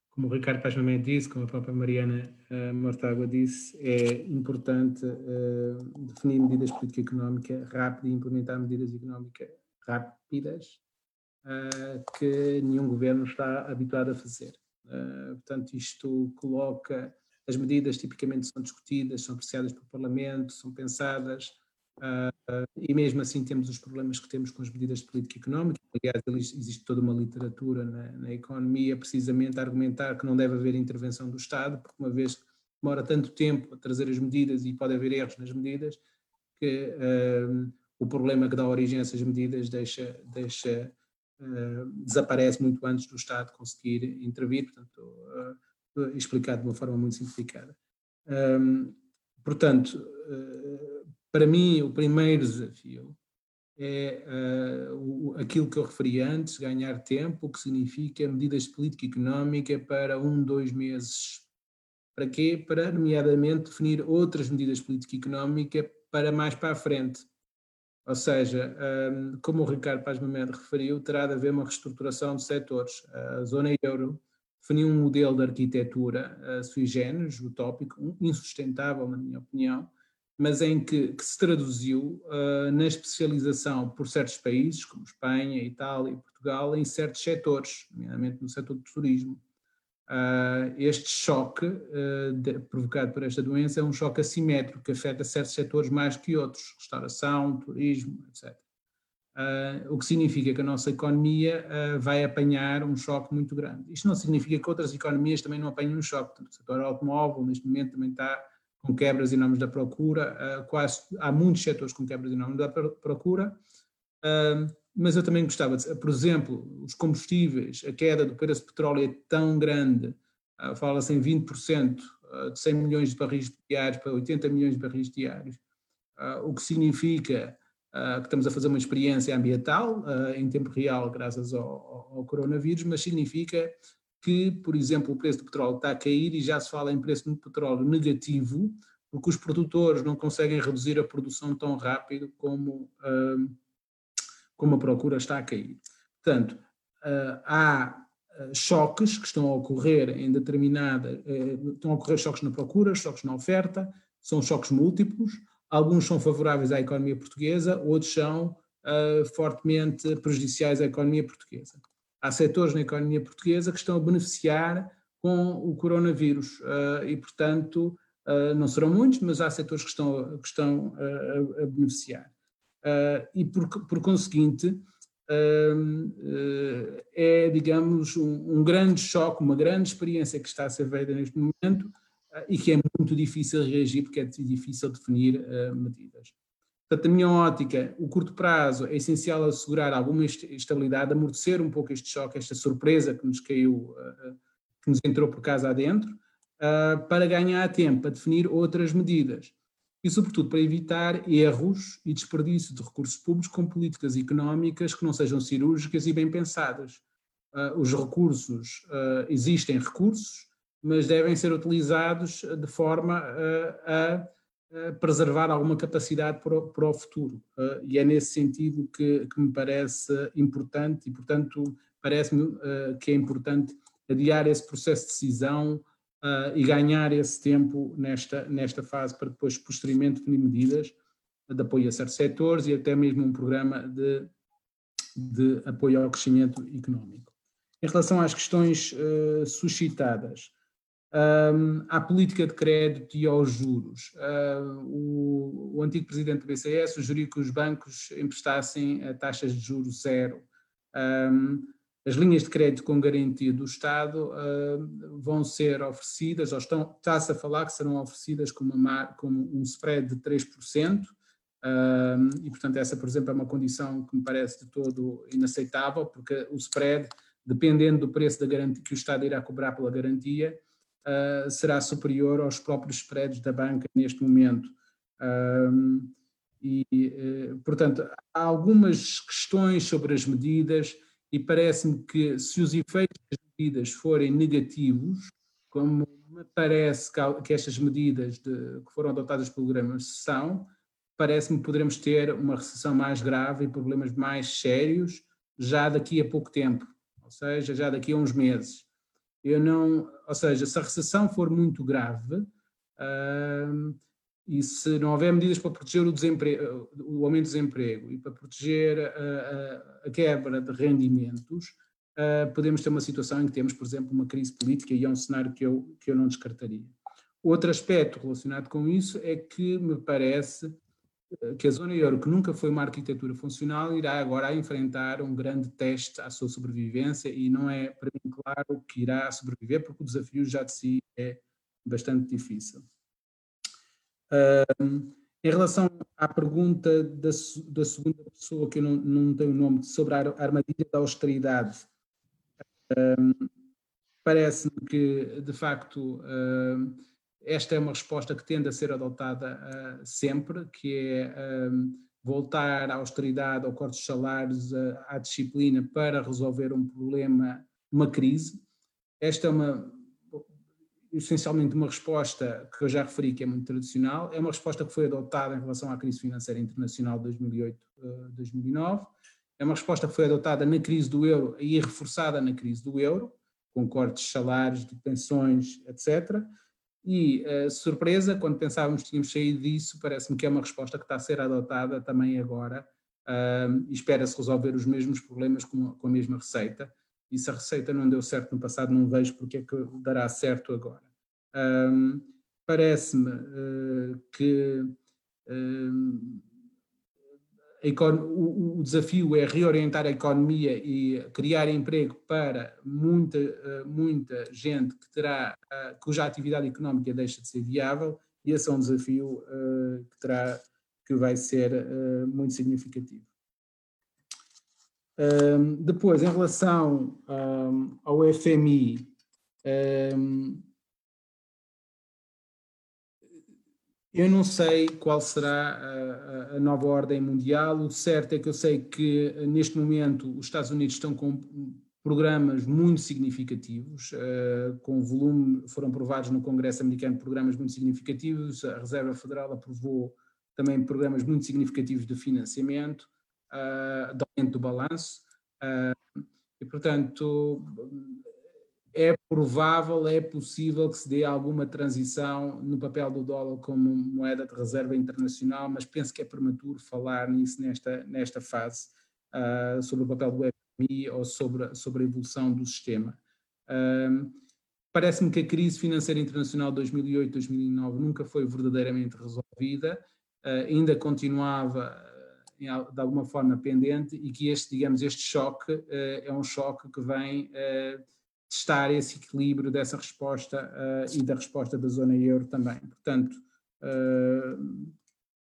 como o Ricardo Paz disse, como a própria Mariana uh, Mortágua disse, é importante uh, definir medidas de política económica rápida e implementar medidas económicas rápidas que nenhum governo está habituado a fazer. Portanto, isto coloca as medidas tipicamente são discutidas, são apreciadas pelo Parlamento, são pensadas, Uh, e mesmo assim temos os problemas que temos com as medidas de política económica. Aliás, existe toda uma literatura na, na, economia precisamente a argumentar que não deve haver intervenção do Estado, porque uma vez que demora tanto tempo a trazer as medidas e pode haver erros nas medidas, que uh, o problema que dá origem a essas medidas deixa, deixa uh, desaparece muito antes do Estado conseguir intervir, portanto, explicado de uma forma muito simplificada. Um, portanto, para mim, o primeiro desafio é uh, aquilo que eu referi antes, ganhar tempo, o que significa medidas de política económica para um, dois meses. Para quê? Para, nomeadamente, definir outras medidas de política económica para mais para a frente. Ou seja, um, como o Ricardo Paz Mamed referiu, terá de haver uma reestruturação de setores. A zona euro definiu um modelo de arquitetura uh, sui generis, utópico, insustentável, na minha opinião, mas em que, que se traduziu uh, na especialização por certos países, como Espanha, Itália e Portugal, em certos setores, nomeadamente no setor do turismo. Uh, este choque uh, de, provocado por esta doença é um choque assimétrico que afeta certos setores mais que outros, restauração, turismo, etc. o que significa que a nossa economia vai apanhar um choque muito grande. Isto não significa que outras economias também não apanhem um choque. O setor automóvel, neste momento, também está com quebras enormes da procura, uh, quase, há muitos setores com quebras enormes da procura, uh, mas eu também gostava de, por exemplo, os combustíveis, a queda do preço do petróleo é tão grande, uh, fala-se em 20%, de 100 milhões de barris diários para 80 milhões de barris diários, o que significa que estamos a fazer uma experiência ambiental em tempo real graças ao, ao coronavírus, mas significa que, por exemplo, o preço do petróleo está a cair e já se fala em preço do petróleo negativo, porque os produtores não conseguem reduzir a produção tão rápido como, uh, como a procura está a cair. Portanto, uh, há ah, choques que estão a ocorrer em determinada, uh, estão a ocorrer choques na procura, choques na oferta, são choques múltiplos, alguns são favoráveis à economia portuguesa, outros são uh, fortemente prejudiciais à economia portuguesa há setores na economia portuguesa que estão a beneficiar com o coronavírus uh, e, portanto, uh, não serão muitos, mas há setores que estão, que estão uh, a, beneficiar. e, por, por conseguinte, é, digamos, um, um, grande choque, uma grande experiência que está a ser feita neste momento e que é muito difícil reagir porque é difícil definir medidas. Portanto, na minha ótica, o curto prazo é essencial assegurar alguma estabilidade, amortecer um pouco este choque, esta surpresa que nos caiu, eh, eh, que nos entrou por casa adentro, eh, para ganhar tempo a definir outras medidas. E, sobretudo, para evitar erros e desperdício de recursos públicos com políticas económicas que não sejam cirúrgicas e bem pensadas. Os recursos, existem recursos, mas devem ser utilizados de forma a preservar alguma capacidade para o, para o futuro. Uh, e é nesse sentido que, que, me parece importante, e portanto parece-me uh, que é importante adiar esse processo de decisão uh, e ganhar esse tempo nesta, nesta fase para depois, posteriormente, definir medidas de apoio a certos setores e até mesmo um programa de, de apoio ao crescimento económico. Em relação às questões suscitadas, à política de crédito e aos juros. O, antigo presidente do BCE sugeriu que os bancos emprestassem a taxas de juros zero. As linhas de crédito com garantia do Estado vão ser oferecidas, ou estão, está-se a falar que serão oferecidas com, uma, com um spread de 3%, uh, e portanto essa, por exemplo, é uma condição que me parece de todo inaceitável, porque o spread, dependendo do preço da garantia que o Estado irá cobrar pela garantia, uh, será superior aos próprios spreads da banca neste momento. e, uh, portanto, há algumas questões sobre as medidas e parece-me que se os efeitos das medidas forem negativos, como me parece que estas medidas de, que foram adotadas pelo programa são, parece-me que poderemos ter uma recessão mais grave e problemas mais sérios já daqui a pouco tempo, ou seja, já daqui a uns meses. Eu não, ou seja, se a recessão for muito grave, uh, e se não houver medidas para proteger o, desemprego, o aumento do desemprego e para proteger a, a, a quebra de rendimentos, uh, podemos ter uma situação em que temos, por exemplo, uma crise política e é um cenário que eu, que eu não descartaria. Outro aspecto relacionado com isso é que me parece que a zona euro, que nunca foi uma arquitetura funcional, irá agora enfrentar um grande teste à sua sobrevivência e não é para mim claro que irá sobreviver, porque o desafio já de si é bastante difícil. Em relação à pergunta da, da, segunda pessoa, que eu não, não tenho o nome, sobre a armadilha da austeridade, parece-me que, de facto, esta é uma resposta que tende a ser adotada uh, sempre, que é voltar à austeridade, ao corte de salários, à disciplina para resolver um problema, uma crise. Esta é uma essencialmente uma resposta que eu já referi que é muito tradicional, é uma resposta que foi adotada em relação à crise financeira internacional de 2008-2009, eh, é uma resposta que foi adotada na crise do euro e reforçada na crise do euro, com cortes de salários, de pensões, etc. E, uh, surpresa, quando pensávamos que tínhamos saído disso, parece-me que é uma resposta que está a ser adotada também agora uh, e espera-se resolver os mesmos problemas com, com a mesma receita e se a receita não deu certo no passado, não vejo porque é que dará certo agora. Um, Parece-me uh, que o, o, desafio é reorientar a economia e criar emprego para muita, uh, muita gente que terá, uh, cuja atividade económica deixa de ser viável, e esse é um desafio que, terá, que vai ser muito significativo. Um, depois, em relação um, ao FMI, um, eu não sei qual será a, a, nova ordem mundial. O certo é que eu sei que neste momento os Estados Unidos estão com programas muito significativos, uh, com volume, foram aprovados no Congresso americano programas muito significativos, a Reserva Federal aprovou também programas muito significativos de financiamento uh, de aumento do balanço. Uh, e, portanto, é provável, é possível que se dê alguma transição no papel do dólar como moeda de reserva internacional, mas penso que é prematuro falar nisso nesta, nesta fase, uh, sobre o papel do FMI ou sobre, sobre a evolução do sistema. Uh, Parece-me que a crise financeira internacional de 2008-2009 nunca foi verdadeiramente resolvida, uh, ainda continuava de alguma forma pendente e que este, digamos, este choque é um choque que vem testar esse equilíbrio dessa resposta eh, e da resposta da zona euro também. Portanto,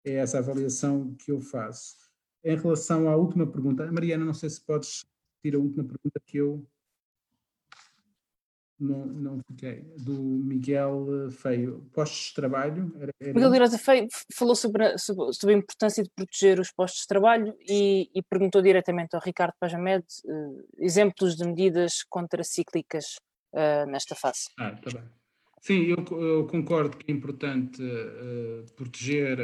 é essa avaliação que eu faço. Em relação à última pergunta, Mariana, não sei se podes tirar a última pergunta que eu não, não fiquei. Do Miguel Feio. Postos de trabalho? Era, era... Miguel Lirosa Feio falou sobre a, sobre, a, importância de proteger os postos de trabalho e, e perguntou diretamente ao Ricardo Pajamed uh, exemplos de medidas contracíclicas uh, nesta fase. Ah, está bem. Sim, eu, eu, concordo que é importante uh, proteger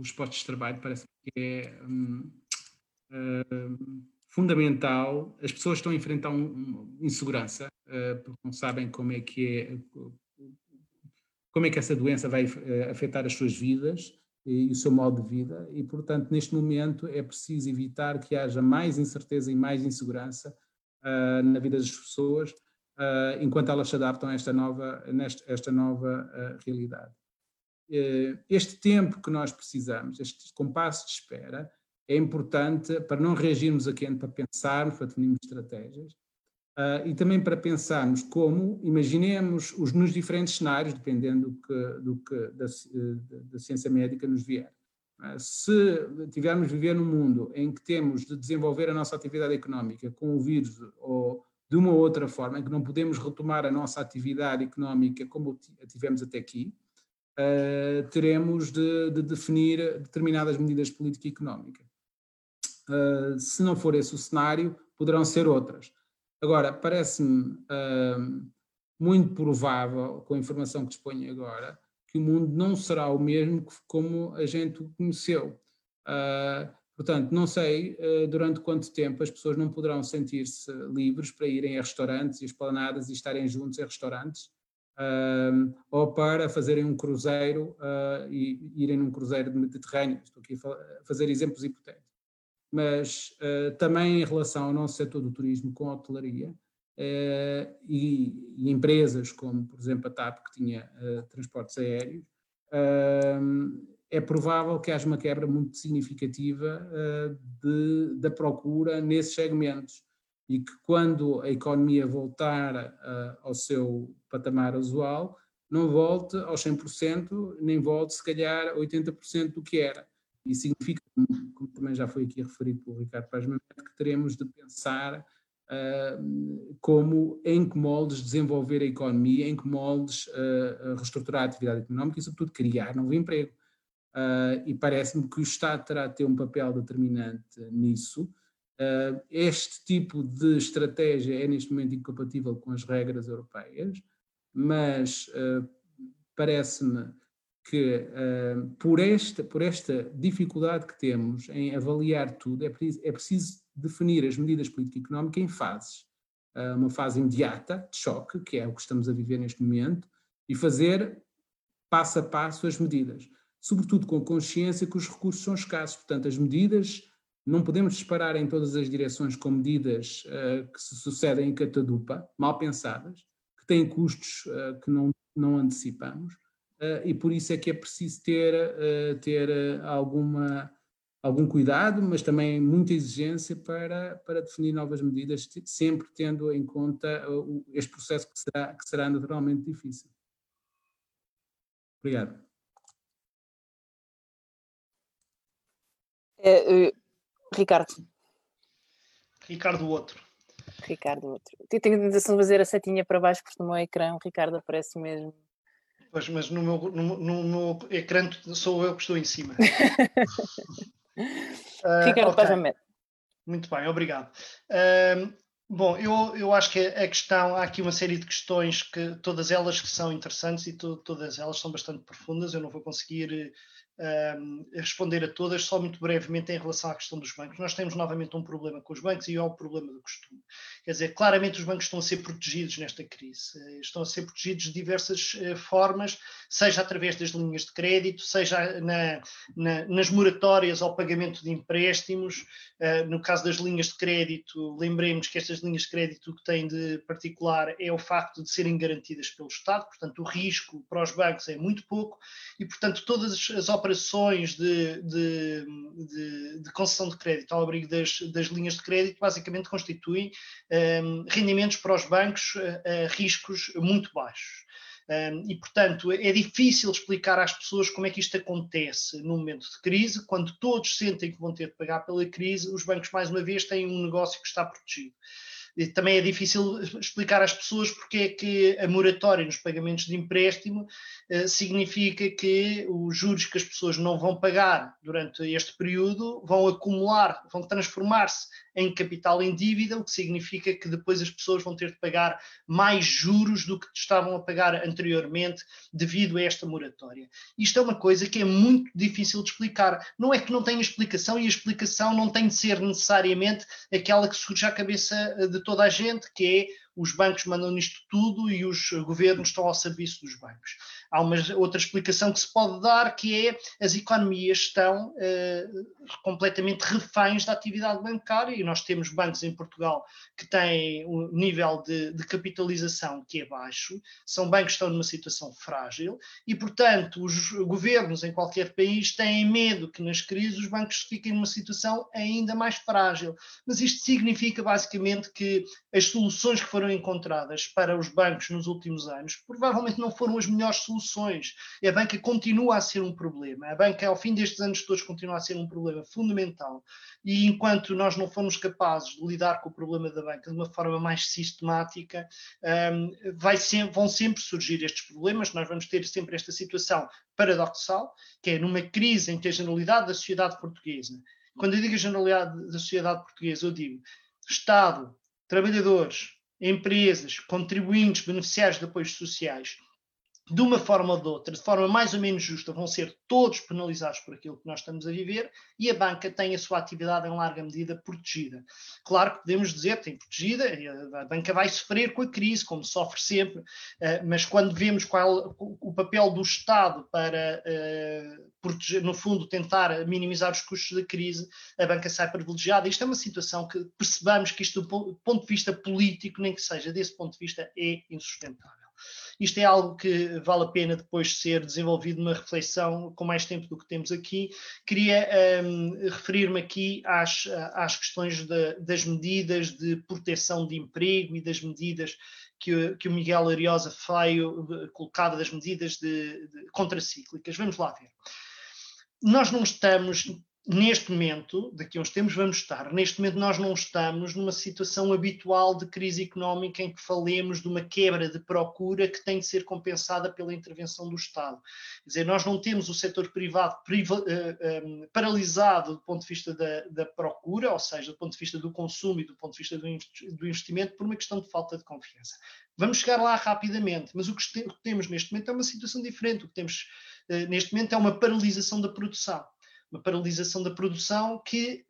os postos de trabalho, parece que é. Um, fundamental. As pessoas estão a enfrentar um, um, insegurança, uh, porque não sabem como é que é, como é que essa doença vai afetar as suas vidas e, o seu modo de vida, e, portanto, neste momento é preciso evitar que haja mais incerteza e mais insegurança uh, na vida das pessoas, enquanto elas se adaptam a esta nova, nesta, esta nova realidade. este tempo que nós precisamos, este compasso de espera, é importante para não reagirmos a quente, para pensarmos, para definirmos estratégias, Uh, e também para pensarmos como, imaginemos os nos diferentes cenários, dependendo do que, do que da, da, ciência médica nos vier. Uh, se tivermos a viver num mundo em que temos de desenvolver a nossa atividade económica com o vírus ou de uma ou outra forma, em que não podemos retomar a nossa atividade económica como a tivemos até aqui, uh, teremos de, de, definir determinadas medidas de política económica. Se não for esse o cenário, poderão ser outras Agora, parece-me uh, muito provável, com a informação que disponho agora, que o mundo não será o mesmo como a gente o conheceu. Uh, portanto, não sei uh, durante quanto tempo as pessoas não poderão sentir-se livres para irem a restaurantes e esplanadas e estarem juntos em restaurantes, uh, ou para fazerem um cruzeiro e irem num cruzeiro de Mediterrâneo. Estou aqui a fazer exemplos hipotéticos mas uh, também em relação ao nosso setor do turismo com a hotelaria uh, e, e, empresas como, por exemplo, a TAP, que tinha uh, transportes aéreos, é provável que haja uma quebra muito significativa de, da procura nesses segmentos e que quando a economia voltar ao seu patamar usual, não volte aos 100%, nem volte se calhar 80% do que era. E significa, como também já foi aqui referido pelo Ricardo Paz que teremos de pensar uh, como, em que moldes desenvolver a economia, em que moldes uh, reestruturar a atividade económica e, sobretudo, criar novo emprego. Uh, e parece-me que o Estado terá de ter um papel determinante nisso. este tipo de estratégia é, neste momento, incompatível com as regras europeias, mas parece-me que uh, por, esta, por esta dificuldade que temos em avaliar tudo, é preciso, é preciso definir as medidas político-económicas em fases. Uh, uma fase imediata, de choque, que é o que estamos a viver neste momento, e fazer passo a passo as medidas. Sobretudo com consciência que os recursos são escassos. Portanto, as medidas não podemos disparar em todas as direções com medidas uh, que se sucedem em catadupa, mal pensadas, que têm custos que não, não antecipamos e por isso é que é preciso ter, uh, ter uh, alguma, algum cuidado, mas também muita exigência para, para definir novas medidas, sempre tendo em conta este processo que será, que será naturalmente difícil. Obrigado. É, Ricardo. Ricardo outro. Ricardo outro. Eu tenho a tentação de fazer a setinha para baixo porque no meu ecrã o Ricardo aparece mesmo Pois, mas no meu, no, no, no ecrã sou eu que estou em cima. uh, Ricardo, okay. Muito bem, obrigado. Uh, bom, eu, eu acho que a questão, há aqui uma série de questões que todas elas que são interessantes e to, todas elas são bastante profundas. Eu não vou conseguir responder a todas, só muito brevemente em relação à questão dos bancos. Nós temos novamente um problema com os bancos e é o problema do costume. Quer dizer, claramente os bancos estão a ser protegidos nesta crise, eh, estão a ser protegidos de diversas uh, formas, seja através das linhas de crédito, seja na, na, nas moratórias ao pagamento de empréstimos. Uh, no caso das linhas de crédito, lembremos que estas linhas de crédito o que têm de particular é o facto de serem garantidas pelo Estado, portanto, o risco para os bancos é muito pouco e, portanto, todas as operações de, de, de, de concessão de crédito ao abrigo das, das, linhas de crédito basicamente constituem um, rendimentos para os bancos a, a riscos muito baixos. Um, e, portanto, é difícil explicar às pessoas como é que isto acontece num momento de crise, quando todos sentem que vão ter de pagar pela crise, os bancos, mais uma vez, têm um negócio que está protegido também é difícil explicar às pessoas porque é que a moratória nos pagamentos de empréstimo eh, significa que os juros que as pessoas não vão pagar durante este período vão acumular, vão transformar-se em capital em dívida, o que significa que depois as pessoas vão ter de pagar mais juros do que estavam a pagar anteriormente devido a esta moratória. Isto é uma coisa que é muito difícil de explicar. Não é que não tenha explicação e a explicação não tem de ser necessariamente aquela que surge à cabeça eh, de toda a gente, que é os bancos mandam nisto tudo e os governos estão ao serviço dos bancos. Há uma outra explicação que se pode dar, que é as economias estão uh, completamente reféns da atividade bancária e nós temos bancos em Portugal que têm um nível de, de capitalização que é baixo, são bancos que estão numa situação frágil e, portanto, os governos em qualquer país têm medo que nas crises os bancos fiquem numa situação ainda mais frágil. Mas isto significa basicamente que as soluções que foram encontradas para os bancos nos últimos anos provavelmente não foram as melhores soluções. E a banca continua a ser um problema. A banca, ao fim destes anos todos, continua a ser um problema fundamental. E enquanto nós não formos capazes de lidar com o problema da banca de uma forma mais sistemática, um, vai sempre, vão sempre surgir estes problemas. Nós vamos ter sempre esta situação paradoxal, que é numa crise em que a generalidade da sociedade portuguesa, quando eu digo a generalidade da sociedade portuguesa, eu digo Estado, trabalhadores, empresas, contribuintes, beneficiários de apoios sociais, de uma forma ou de outra, de forma mais ou menos justa, vão ser todos penalizados por aquilo que nós estamos a viver e a banca tem a sua atividade em larga medida protegida. Claro que podemos dizer tem protegida, a banca vai sofrer com a crise, como sofre sempre, eh, mas quando vemos qual o papel do Estado para eh, proteger, no fundo, tentar minimizar os custos da crise, a banca sai privilegiada. Isto é uma situação que percebamos que isto, do ponto de vista político, nem que seja desse ponto de vista, é insustentável. Isto é algo que vale a pena depois ser desenvolvido numa reflexão com mais tempo do que temos aqui. Queria um, referir-me aqui às, às questões de, das medidas de proteção de emprego e das medidas que, que o Miguel Ariosa Feio colocava, das medidas de, de contracíclicas. Vamos lá ver. Nós não estamos neste momento, daqui a uns tempos vamos estar, neste momento nós não estamos numa situação habitual de crise económica em que falemos de uma quebra de procura que tem de ser compensada pela intervenção do Estado. Quer dizer, nós não temos o setor privado priva, uh, eh, um, eh, paralisado do ponto de vista da, da, procura, ou seja, do ponto de vista do consumo e do ponto de vista do, investimento, por uma questão de falta de confiança. Vamos chegar lá rapidamente, mas o que temos neste momento é uma situação diferente. O que temos uh, neste momento é uma paralisação da produção uma paralisação da produção que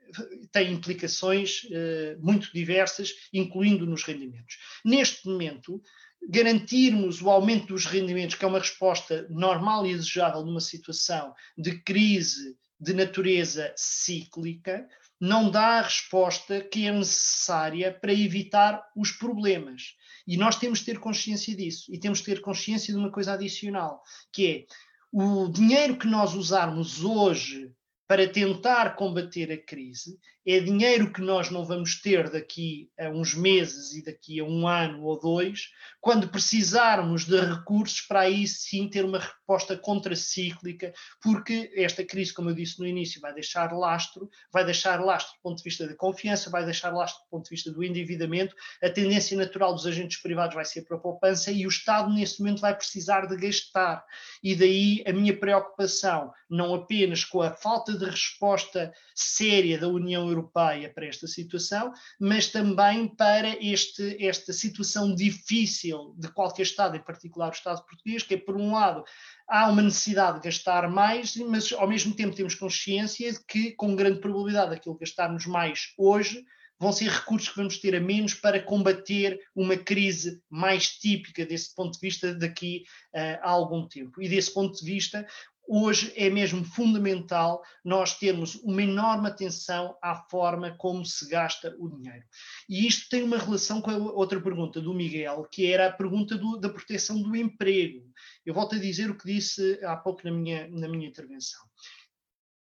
tem implicações uh, muito diversas, incluindo nos rendimentos. Neste momento, garantirmos o aumento dos rendimentos, que é uma resposta normal e desejável numa situação de crise de natureza cíclica, não dá a resposta que é necessária para evitar os problemas. E nós temos de ter consciência disso. E temos de ter consciência de uma coisa adicional, que é o dinheiro que nós usarmos hoje para tentar combater a crise é dinheiro que nós não vamos ter daqui a uns meses e daqui a um ano ou dois, quando precisarmos de recursos para aí sim ter uma resposta contracíclica, porque esta crise, como eu disse no início, vai deixar lastro, vai deixar lastro do ponto de vista da confiança, vai deixar lastro do ponto de vista do endividamento, a tendência natural dos agentes privados vai ser para a poupança e o Estado nesse momento vai precisar de gastar. E daí a minha preocupação, não apenas com a falta de resposta séria da União Europeia para esta situação, mas também para este, esta situação difícil de qualquer Estado, em particular o Estado português, que é, por um lado, há uma necessidade de gastar mais, mas ao mesmo tempo temos consciência de que, com grande probabilidade, aquilo que gastarmos mais hoje vão ser recursos que vamos ter a menos para combater uma crise mais típica desse ponto de vista daqui uh, a algum tempo. E desse ponto de vista, hoje é mesmo fundamental nós termos uma enorme atenção à forma como se gasta o dinheiro. E isto tem uma relação com a outra pergunta do Miguel, que era a pergunta do, da proteção do emprego. Eu volto a dizer o que disse há pouco na minha, na minha intervenção.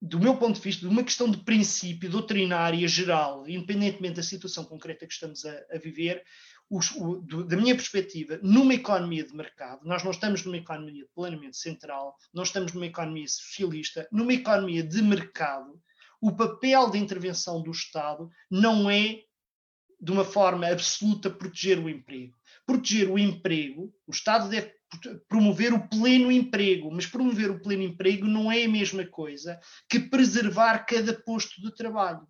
Do meu ponto de vista, de uma questão de princípio doutrinária geral, independentemente da situação concreta que estamos a, a viver, os, o, do, da minha perspectiva, numa economia de mercado, nós não estamos numa economia de planeamento central, não estamos numa economia socialista, numa economia de mercado, o papel de intervenção do Estado não é, de uma forma absoluta, proteger o emprego. Proteger o emprego, o Estado deve promover o pleno emprego, mas promover o pleno emprego não é a mesma coisa que preservar cada posto de trabalho.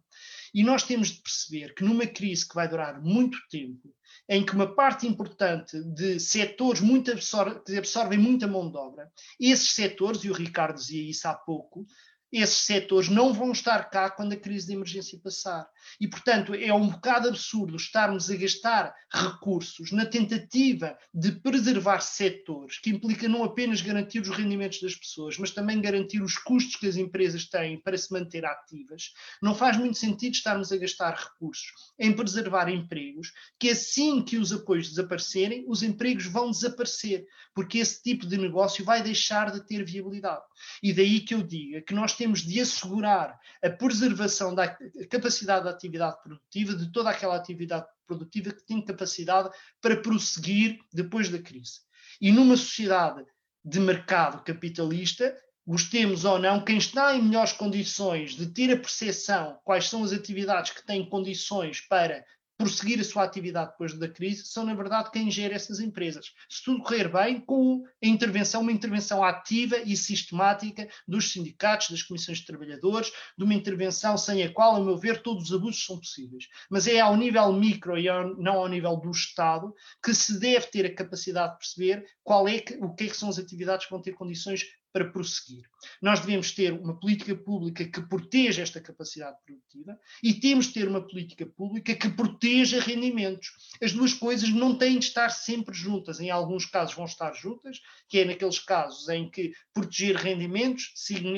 E nós temos de perceber que numa crise que vai durar muito tempo, em que uma parte importante de setores muito absor que absorvem muita mão de obra, esses setores, e o Ricardo dizia isso há pouco, esses setores não vão estar cá quando a crise de emergência passar. E, portanto, é um bocado absurdo estarmos a gastar recursos na tentativa de preservar setores, que implica não apenas garantir os rendimentos das pessoas, mas também garantir os custos que as empresas têm para se manter ativas. Não faz muito sentido estarmos a gastar recursos em preservar empregos, que assim que os apoios desaparecerem, os empregos vão desaparecer, porque esse tipo de negócio vai deixar de ter viabilidade. E daí que eu diga que nós temos de assegurar a preservação da capacidade da atividade produtiva, de toda aquela atividade produtiva que tem capacidade para prosseguir depois da crise. E numa sociedade de mercado capitalista, gostemos ou não, quem está em melhores condições de ter a percepção quais são as atividades que têm condições para prosseguir a sua atividade depois da crise são, na verdade, quem gera essas empresas. Se tudo correr bem, com a intervenção, uma intervenção ativa e sistemática dos sindicatos, das comissões de trabalhadores, de uma intervenção sem a qual, a meu ver, todos os abusos são possíveis. Mas é ao nível micro e não ao nível do Estado que se deve ter a capacidade de perceber qual é que, o que, é que são as atividades que vão ter condições para prosseguir. Nós devemos ter uma política pública que proteja esta capacidade produtiva e temos de ter uma política pública que proteja rendimentos. As duas coisas não têm de estar sempre juntas. Em alguns casos vão estar juntas, que é naqueles casos em que proteger rendimentos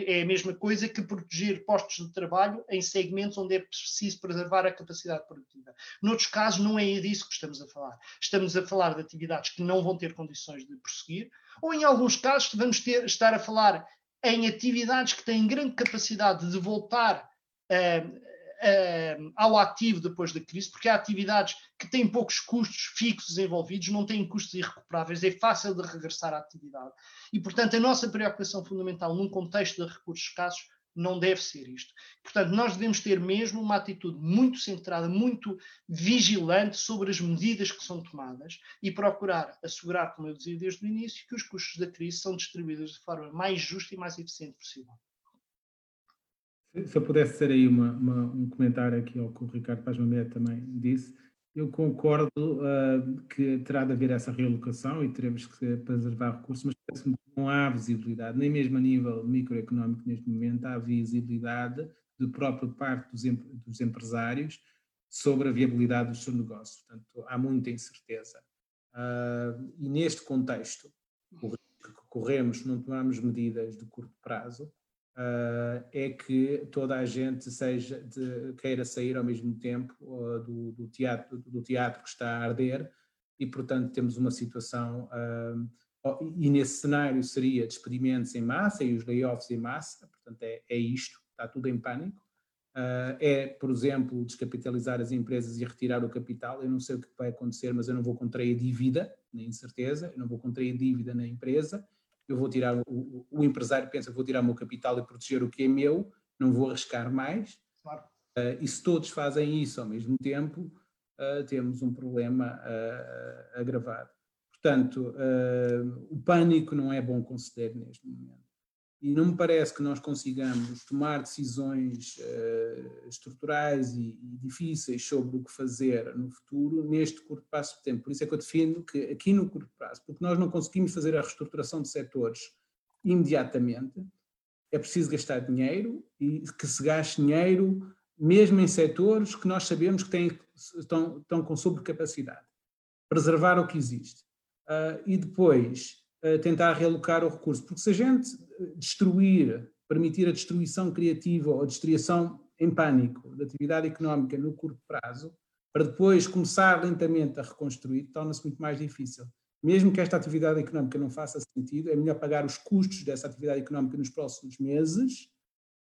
é a mesma coisa que proteger postos de trabalho em segmentos onde é preciso preservar a capacidade produtiva. Noutros casos não é disso que estamos a falar. Estamos a falar de atividades que não vão ter condições de prosseguir, ou em alguns casos vamos ter, estar a falar em atividades que têm grande capacidade de voltar uh, uh, ao ativo depois da crise, porque há atividades que têm poucos custos fixos envolvidos, não têm custos irrecuperáveis, é fácil de regressar à atividade. E, portanto, a nossa preocupação fundamental num contexto de recursos escassos não deve ser isto. Portanto, nós devemos ter mesmo uma atitude muito centrada, muito vigilante sobre as medidas que são tomadas e procurar assegurar, como eu dizia desde o início, que os custos da crise são distribuídos de forma mais justa e mais eficiente possível. Se eu pudesse fazer aí uma, uma, um comentário aqui ao que o Ricardo Paz Mamede também disse, eu concordo uh, que terá de haver essa realocação e teremos que preservar recursos, mas parece-me que não há visibilidade, nem mesmo a nível microeconómico neste momento, há visibilidade de própria parte dos, dos empresários sobre a viabilidade do seu negócio. Portanto, há muita incerteza. Uh, e neste contexto, o risco que corremos se não tomarmos medidas de curto prazo uh, é que toda a gente seja de, queira sair ao mesmo tempo uh, do, do, teatro, do teatro que está a arder e, portanto, temos uma situação. Uh, e nesse cenário seria despedimentos em massa e os layoffs em massa, portanto, é, é isto, está tudo em pânico. É, por exemplo, descapitalizar as empresas e retirar o capital. Eu não sei o que vai acontecer, mas eu não vou contrair dívida, na incerteza, eu não vou contrair dívida na empresa eu vou tirar, o, o empresário pensa, vou tirar o meu capital e proteger o que é meu, não vou arriscar mais. Claro. Uh, e se todos fazem isso ao mesmo tempo, uh, temos um problema uh, agravado. Portanto, o pânico não é bom conceder neste momento e não me parece que nós consigamos tomar decisões uh, estruturais e, e, difíceis sobre o que fazer no futuro neste curto prazo de tempo. Por isso é que eu defendo que aqui no curto prazo, porque nós não conseguimos fazer a reestruturação de setores imediatamente, é preciso gastar dinheiro e que se gaste dinheiro mesmo em setores que nós sabemos que têm, estão, estão com sobrecapacidade. Preservar o que existe. Uh, e depois tentar realocar o recurso. Porque se a gente destruir, permitir a destruição criativa ou destruição em pânico da atividade económica no curto prazo, para depois começar lentamente a reconstruir, torna-se muito mais difícil. Mesmo que esta atividade económica não faça sentido, é melhor pagar os custos dessa atividade económica nos próximos meses,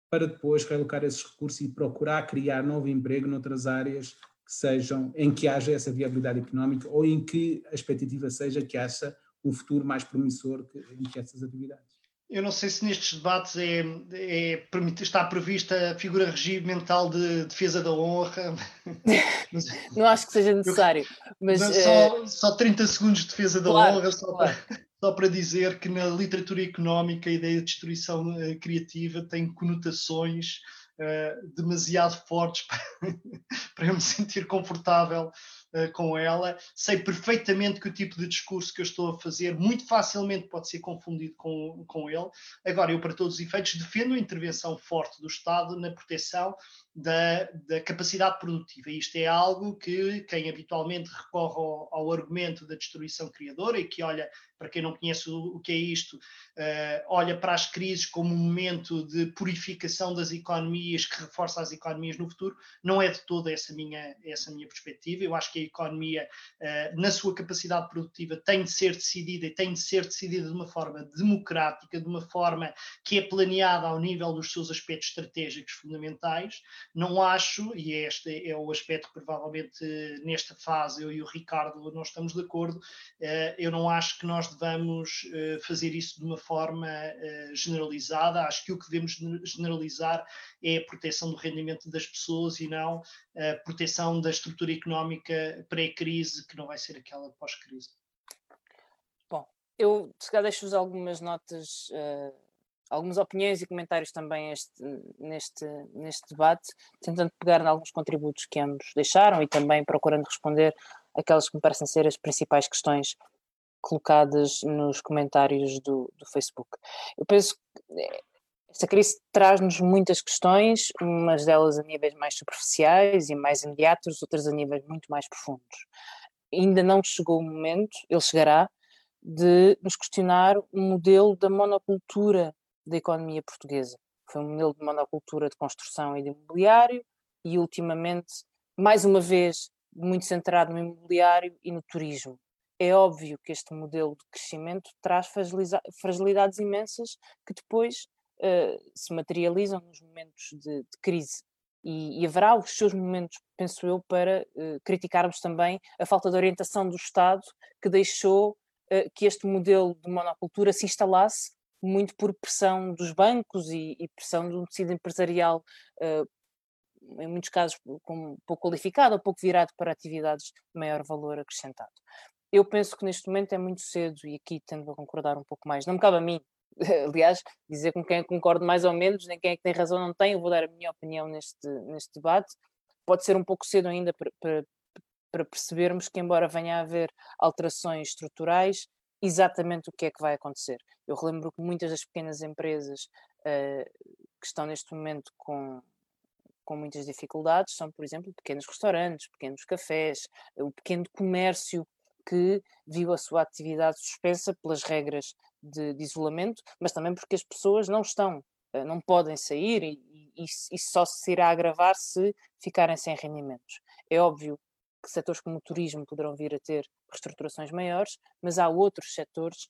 para depois realocar esses recursos e procurar criar novo emprego noutras áreas que sejam, em que haja essa viabilidade económica ou em que a expectativa seja que haja um futuro mais promissor que, que essas atividades. Eu não sei se nestes debates é, é, está prevista a figura regimental de defesa da honra. não acho que seja necessário. Mas, mas só, uh... só 30 segundos de defesa da claro, honra, só, claro. para, só, para, dizer que na literatura económica a ideia de destruição uh, criativa tem conotações uh, demasiado fortes para, para eu me sentir confortável uh, com ela, sei perfeitamente que o tipo de discurso que eu estou a fazer muito facilmente pode ser confundido com, com ele. Agora, eu, para todos os efeitos, defendo a intervenção forte do Estado na proteção da, da, capacidade produtiva. Isto é algo que quem habitualmente recorre ao, ao, argumento da destruição criadora e que olha, para quem não conhece o, o que é isto, uh, olha para as crises como um momento de purificação das economias que reforça as economias no futuro, não é de toda essa minha, essa minha perspectiva. Eu acho que a economia, uh, na sua capacidade produtiva, tem de ser decidida e tem de ser decidida de uma forma democrática, de uma forma que é planeada ao nível dos seus aspectos estratégicos fundamentais não acho, e este é o aspecto que provavelmente nesta fase eu e o Ricardo não estamos de acordo, eh, eu não acho que nós devamos eh, fazer isso de uma forma eh, generalizada. Acho que o que devemos generalizar é a proteção do rendimento das pessoas e não a proteção da estrutura económica pré-crise, que não vai ser aquela pós-crise. Bom, eu se calhar deixo-vos algumas notas. Uh algumas opiniões e comentários também este, neste, neste debate, tentando pegar em alguns contributos que ambos deixaram e também procurando responder aquelas que me parecem ser as principais questões colocadas nos comentários do, do Facebook. Eu penso que eh, esta crise traz-nos muitas questões, umas delas a níveis mais superficiais e mais imediatos, outras a níveis muito mais profundos. Ainda não chegou o momento, ele chegará, de nos questionar o modelo da monocultura da economia portuguesa. Foi um modelo de monocultura de construção e de imobiliário e, ultimamente, mais uma vez, muito centrado no imobiliário e no turismo. É óbvio que este modelo de crescimento traz fragilidades imensas que depois uh, se materializam nos momentos de, de crise. E, e, haverá os seus momentos, penso eu, para uh, criticarmos também a falta de orientação do Estado que deixou uh, que este modelo de monocultura se instalasse muito por pressão dos bancos e, e pressão de um tecido empresarial, uh, em muitos casos com, pouco qualificado ou pouco virado para atividades de maior valor acrescentado. Eu penso que neste momento é muito cedo, e aqui tendo a concordar um pouco mais, não me cabe a mim, aliás, dizer com quem concordo mais ou menos, nem quem é que tem razão não tem, eu vou dar a minha opinião neste, neste debate. Pode ser um pouco cedo ainda para, para, para percebermos que, embora venha a haver alterações estruturais, exatamente o que é que vai acontecer. Eu relembro que muitas das pequenas empresas uh, que estão neste momento com, com muitas dificuldades são, por exemplo, pequenos restaurantes, pequenos cafés, o pequeno comércio que viu a sua atividade suspensa pelas regras de, de isolamento, mas também porque as pessoas não estão, uh, não podem sair e, e, e só se irá agravar se ficarem sem rendimentos. É óbvio que setores como o turismo poderão vir a ter reestruturações maiores, mas há outros setores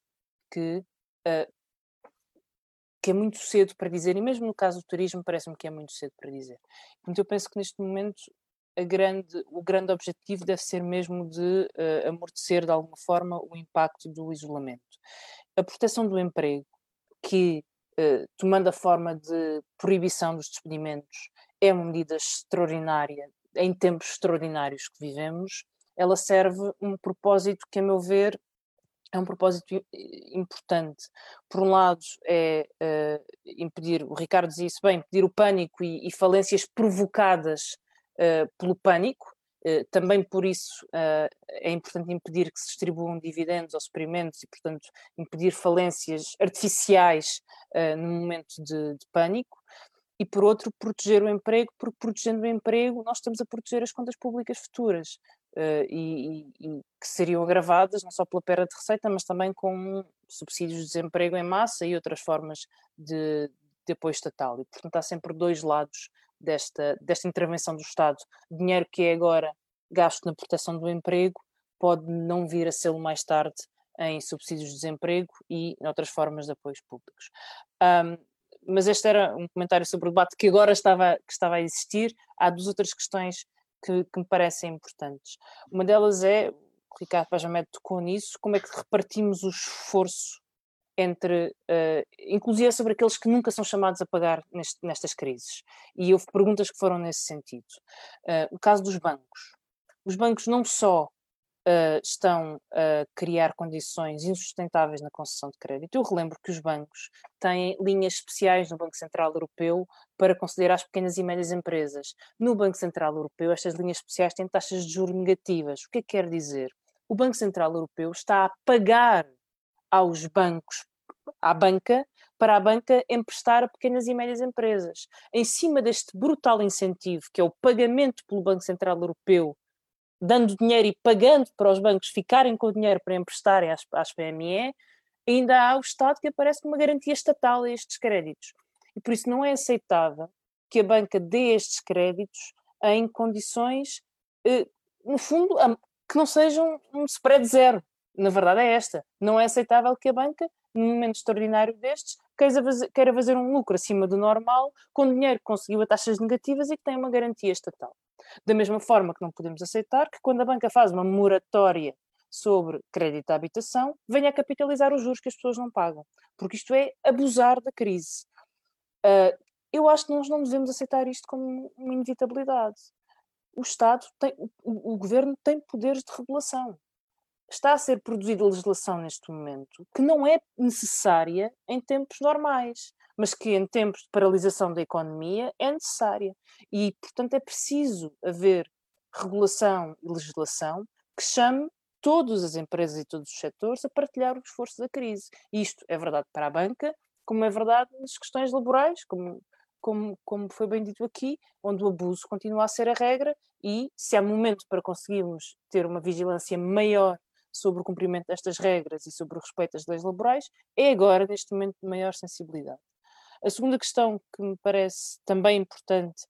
que, uh, que é muito cedo para dizer, e mesmo no caso do turismo parece-me que é muito cedo para dizer. Então eu penso que neste momento grande, o grande objetivo deve ser mesmo de uh, amortecer de alguma forma o impacto do isolamento. A proteção do emprego, que uh, tomando a forma de proibição dos despedimentos, é uma medida extraordinária em tempos extraordinários que vivemos, ela serve um propósito que, a meu ver, é um propósito importante. Por um lado, é uh, impedir, o Ricardo dizia isso bem, impedir o pânico e, e falências provocadas uh, pelo pânico. Uh, também por isso é importante impedir que se distribuam dividendos ou experimentos e, portanto, impedir falências artificiais no momento de, de pânico e por outro proteger o emprego, porque protegendo o emprego nós estamos a proteger as contas públicas futuras uh, e, e, que seriam agravadas não só pela perda de receita, mas também com subsídios de desemprego em massa e outras formas de, de apoio estatal. E portanto há sempre dois lados desta, desta intervenção do Estado. Dinheiro que é agora gasto na proteção do emprego pode não vir a ser mais tarde em subsídios de desemprego e em outras formas de apoios públicos. Um, mas este era um comentário sobre o debate que agora estava, que estava a existir. Há duas outras questões que, que me parecem importantes. Uma delas é, o Ricardo Pajamed tocou nisso, como é que repartimos o esforço entre, uh, inclusive sobre aqueles que nunca são chamados a pagar neste, nestas crises. E houve perguntas que foram nesse sentido. Uh, o caso dos bancos. Os bancos não só uh, estão a criar condições insustentáveis na concessão de crédito. Eu relembro que os bancos têm linhas especiais no Banco Central Europeu para conceder às pequenas e médias empresas. No Banco Central Europeu, estas linhas especiais têm taxas de juros negativas. O que é que quer dizer? O Banco Central Europeu está a pagar aos bancos, à banca, para a banca emprestar a pequenas e médias empresas. Em cima deste brutal incentivo, que é o pagamento pelo Banco Central Europeu dando dinheiro e pagando para os bancos ficarem com o dinheiro para emprestarem às, às PME, ainda há o Estado que aparece como uma garantia estatal a estes créditos. E por isso não é aceitável que a banca dê estes créditos em condições, eh, no fundo, que não sejam um spread zero. Na verdade é esta. Não é aceitável que a banca, num momento extraordinário destes, queira fazer um lucro acima do normal com dinheiro que conseguiu a taxas negativas e que tem uma garantia estatal. Da mesma forma que não podemos aceitar que quando a banca faz uma moratória sobre crédito à habitação, venha a capitalizar os juros que as pessoas não pagam, porque isto é abusar da crise. Uh, eu acho que nós não devemos aceitar isto como uma inevitabilidade. O Estado tem, o, o governo tem poderes de regulação. Está a ser produzida legislação neste momento que não é necessária em tempos normais mas que em tempos de paralisação da economia é necessária. E, portanto, é preciso haver regulação e legislação que chame todas as empresas e todos os setores a partilhar o esforço da crise. Isto é verdade para a banca, como é verdade nas questões laborais, como, como, como foi bem dito aqui, onde o abuso continua a ser a regra e se há momento para conseguirmos ter uma vigilância maior sobre o cumprimento destas regras e sobre o respeito às leis laborais, é agora, neste momento, de maior sensibilidade. A segunda questão que me parece também importante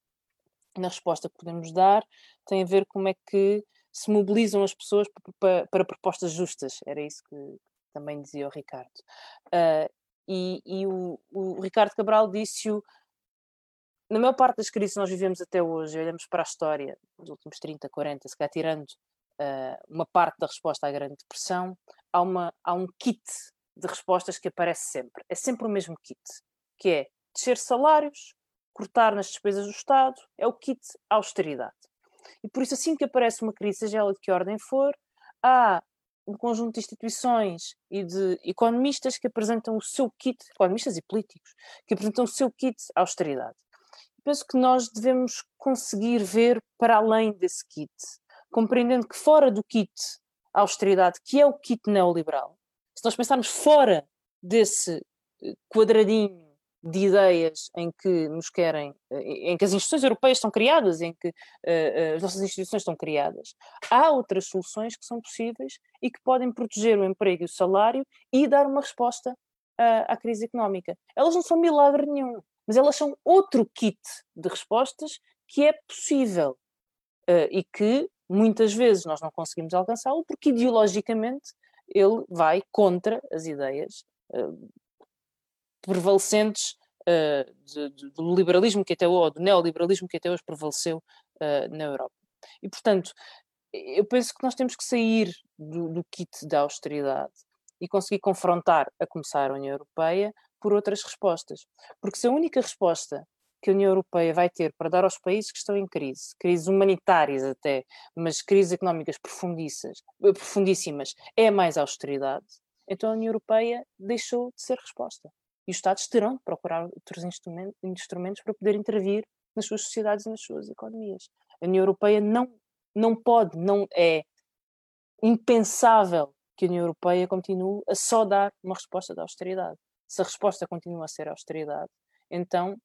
na resposta que podemos dar tem a ver como é que se mobilizam as pessoas para, para propostas justas. Era isso que também dizia o Ricardo. Uh, e, e o, o, Ricardo Cabral disse-o. Na maior parte das crises que nós vivemos até hoje, olhamos para a história dos últimos 30, 40, se calhar tirando uh, uma parte da resposta à Grande Depressão, há, uma, há um kit de respostas que aparece sempre. É sempre o mesmo kit que é descer salários, cortar nas despesas do Estado, é o kit austeridade. E por isso, assim que aparece uma crise, seja ela de que ordem for, há um conjunto de instituições e de economistas que apresentam o seu kit, economistas e políticos, que apresentam o seu kit austeridade. Penso que nós devemos conseguir ver para além desse kit, compreendendo que fora do kit austeridade, que é o kit neoliberal, se nós pensarmos fora desse eh, quadradinho de ideias em que nos querem, eh, em que as instituições europeias estão criadas, em que uh, as nossas instituições estão criadas. Há outras soluções que são possíveis e que podem proteger o emprego e o salário e dar uma resposta uh, à crise económica. Elas não são milagre nenhum, mas elas são outro kit de respostas que é possível uh, e que muitas vezes nós não conseguimos alcançá-lo porque ideologicamente ele vai contra as ideias prevalecentes uh, de, de, do liberalismo que até ou do neoliberalismo que até hoje prevaleceu uh, na Europa. E, portanto, eu penso que nós temos que sair do, do kit da austeridade e conseguir confrontar, a começar a União Europeia, por outras respostas. Porque se a única resposta que a União Europeia vai ter para dar aos países que estão em crise, crises humanitárias até, mas crises económicas profundíssimas, é mais austeridade, então a União Europeia deixou de ser resposta. E os Estados terão de procurar outros instrumentos para poder intervir nas suas sociedades e nas suas economias. A União Europeia não, não pode, não é impensável que a União Europeia continue a só dar uma resposta da austeridade. Se a resposta continua a ser a austeridade, então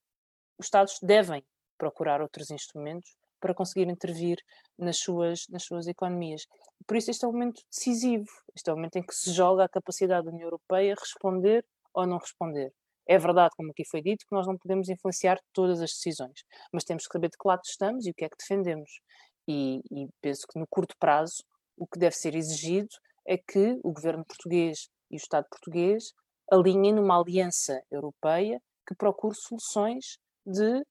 os Estados devem procurar outros instrumentos para conseguir intervir nas suas, nas suas economias. Por isso, este é um momento decisivo, este é o momento em que se joga a capacidade da União Europeia responder ou não responder. É verdade, como aqui foi dito, que nós não podemos influenciar todas as decisões, mas temos que saber de que lado estamos e o que é que defendemos. E, e penso que no curto prazo o que deve ser exigido é que o governo português e o Estado português alinhem numa aliança europeia que procure soluções de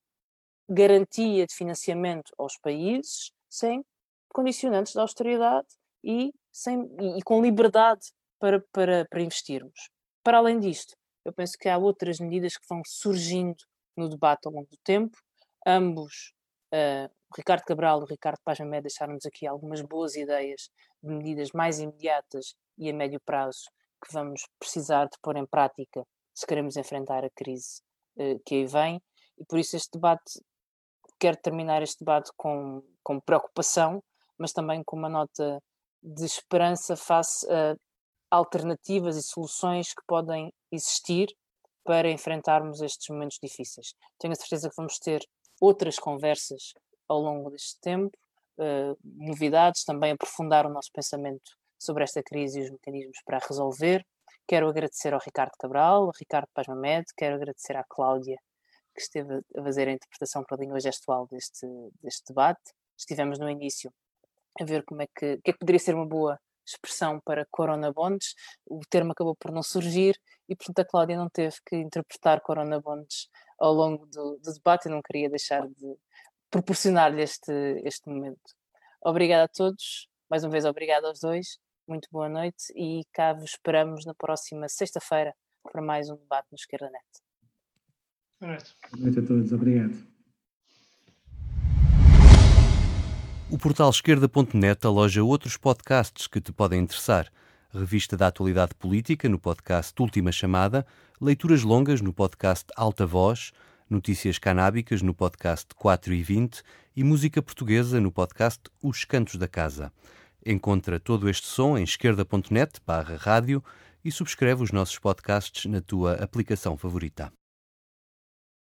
garantia de financiamento aos países sem condicionantes de austeridade e, sem, e com liberdade para, para, para investirmos. Para além disto, eu penso que há outras medidas que vão surgindo no debate ao longo do tempo, ambos Uh, Ricardo Cabral e Ricardo Paz Mamé deixaram-nos aqui algumas boas ideias de medidas mais imediatas e a médio prazo que vamos precisar de pôr em prática se queremos enfrentar a crise uh, que aí vem. E por isso este debate, quero terminar este debate com, com preocupação, mas também com uma nota de esperança face a alternativas e soluções que podem existir para enfrentarmos estes momentos difíceis. Tenho a certeza que vamos ter outras conversas ao longo deste tempo, uh, novidades, também aprofundar o nosso pensamento sobre esta crise e os mecanismos para a resolver. Quero agradecer ao Ricardo Cabral, ao Ricardo Paz Mamed, quero agradecer à Cláudia, que esteve a fazer a interpretação para a língua gestual deste, deste debate. Estivemos no início a ver como é que, que, é que poderia ser uma boa expressão para Corona Bonds. O termo acabou por não surgir e, portanto, a Cláudia não teve que interpretar Corona Bonds ao longo do, do debate e não queria deixar de proporcionar-lhe este, este momento. Obrigada a todos, mais uma vez obrigada aos dois, muito boa noite e cá vos esperamos na próxima sexta-feira para mais um debate no Esquerda Net. Boa noite. Boa noite a todos, obrigado. O portal esquerda.net aloja outros podcasts que te podem interessar. Revista da Atualidade Política no podcast Última Chamada, leituras longas no podcast Alta Voz, notícias canábicas no podcast 4 e 20 e música portuguesa no podcast Os Cantos da Casa. Encontra todo este som em esquerda.net barra rádio e subscreve os nossos podcasts na tua aplicação favorita.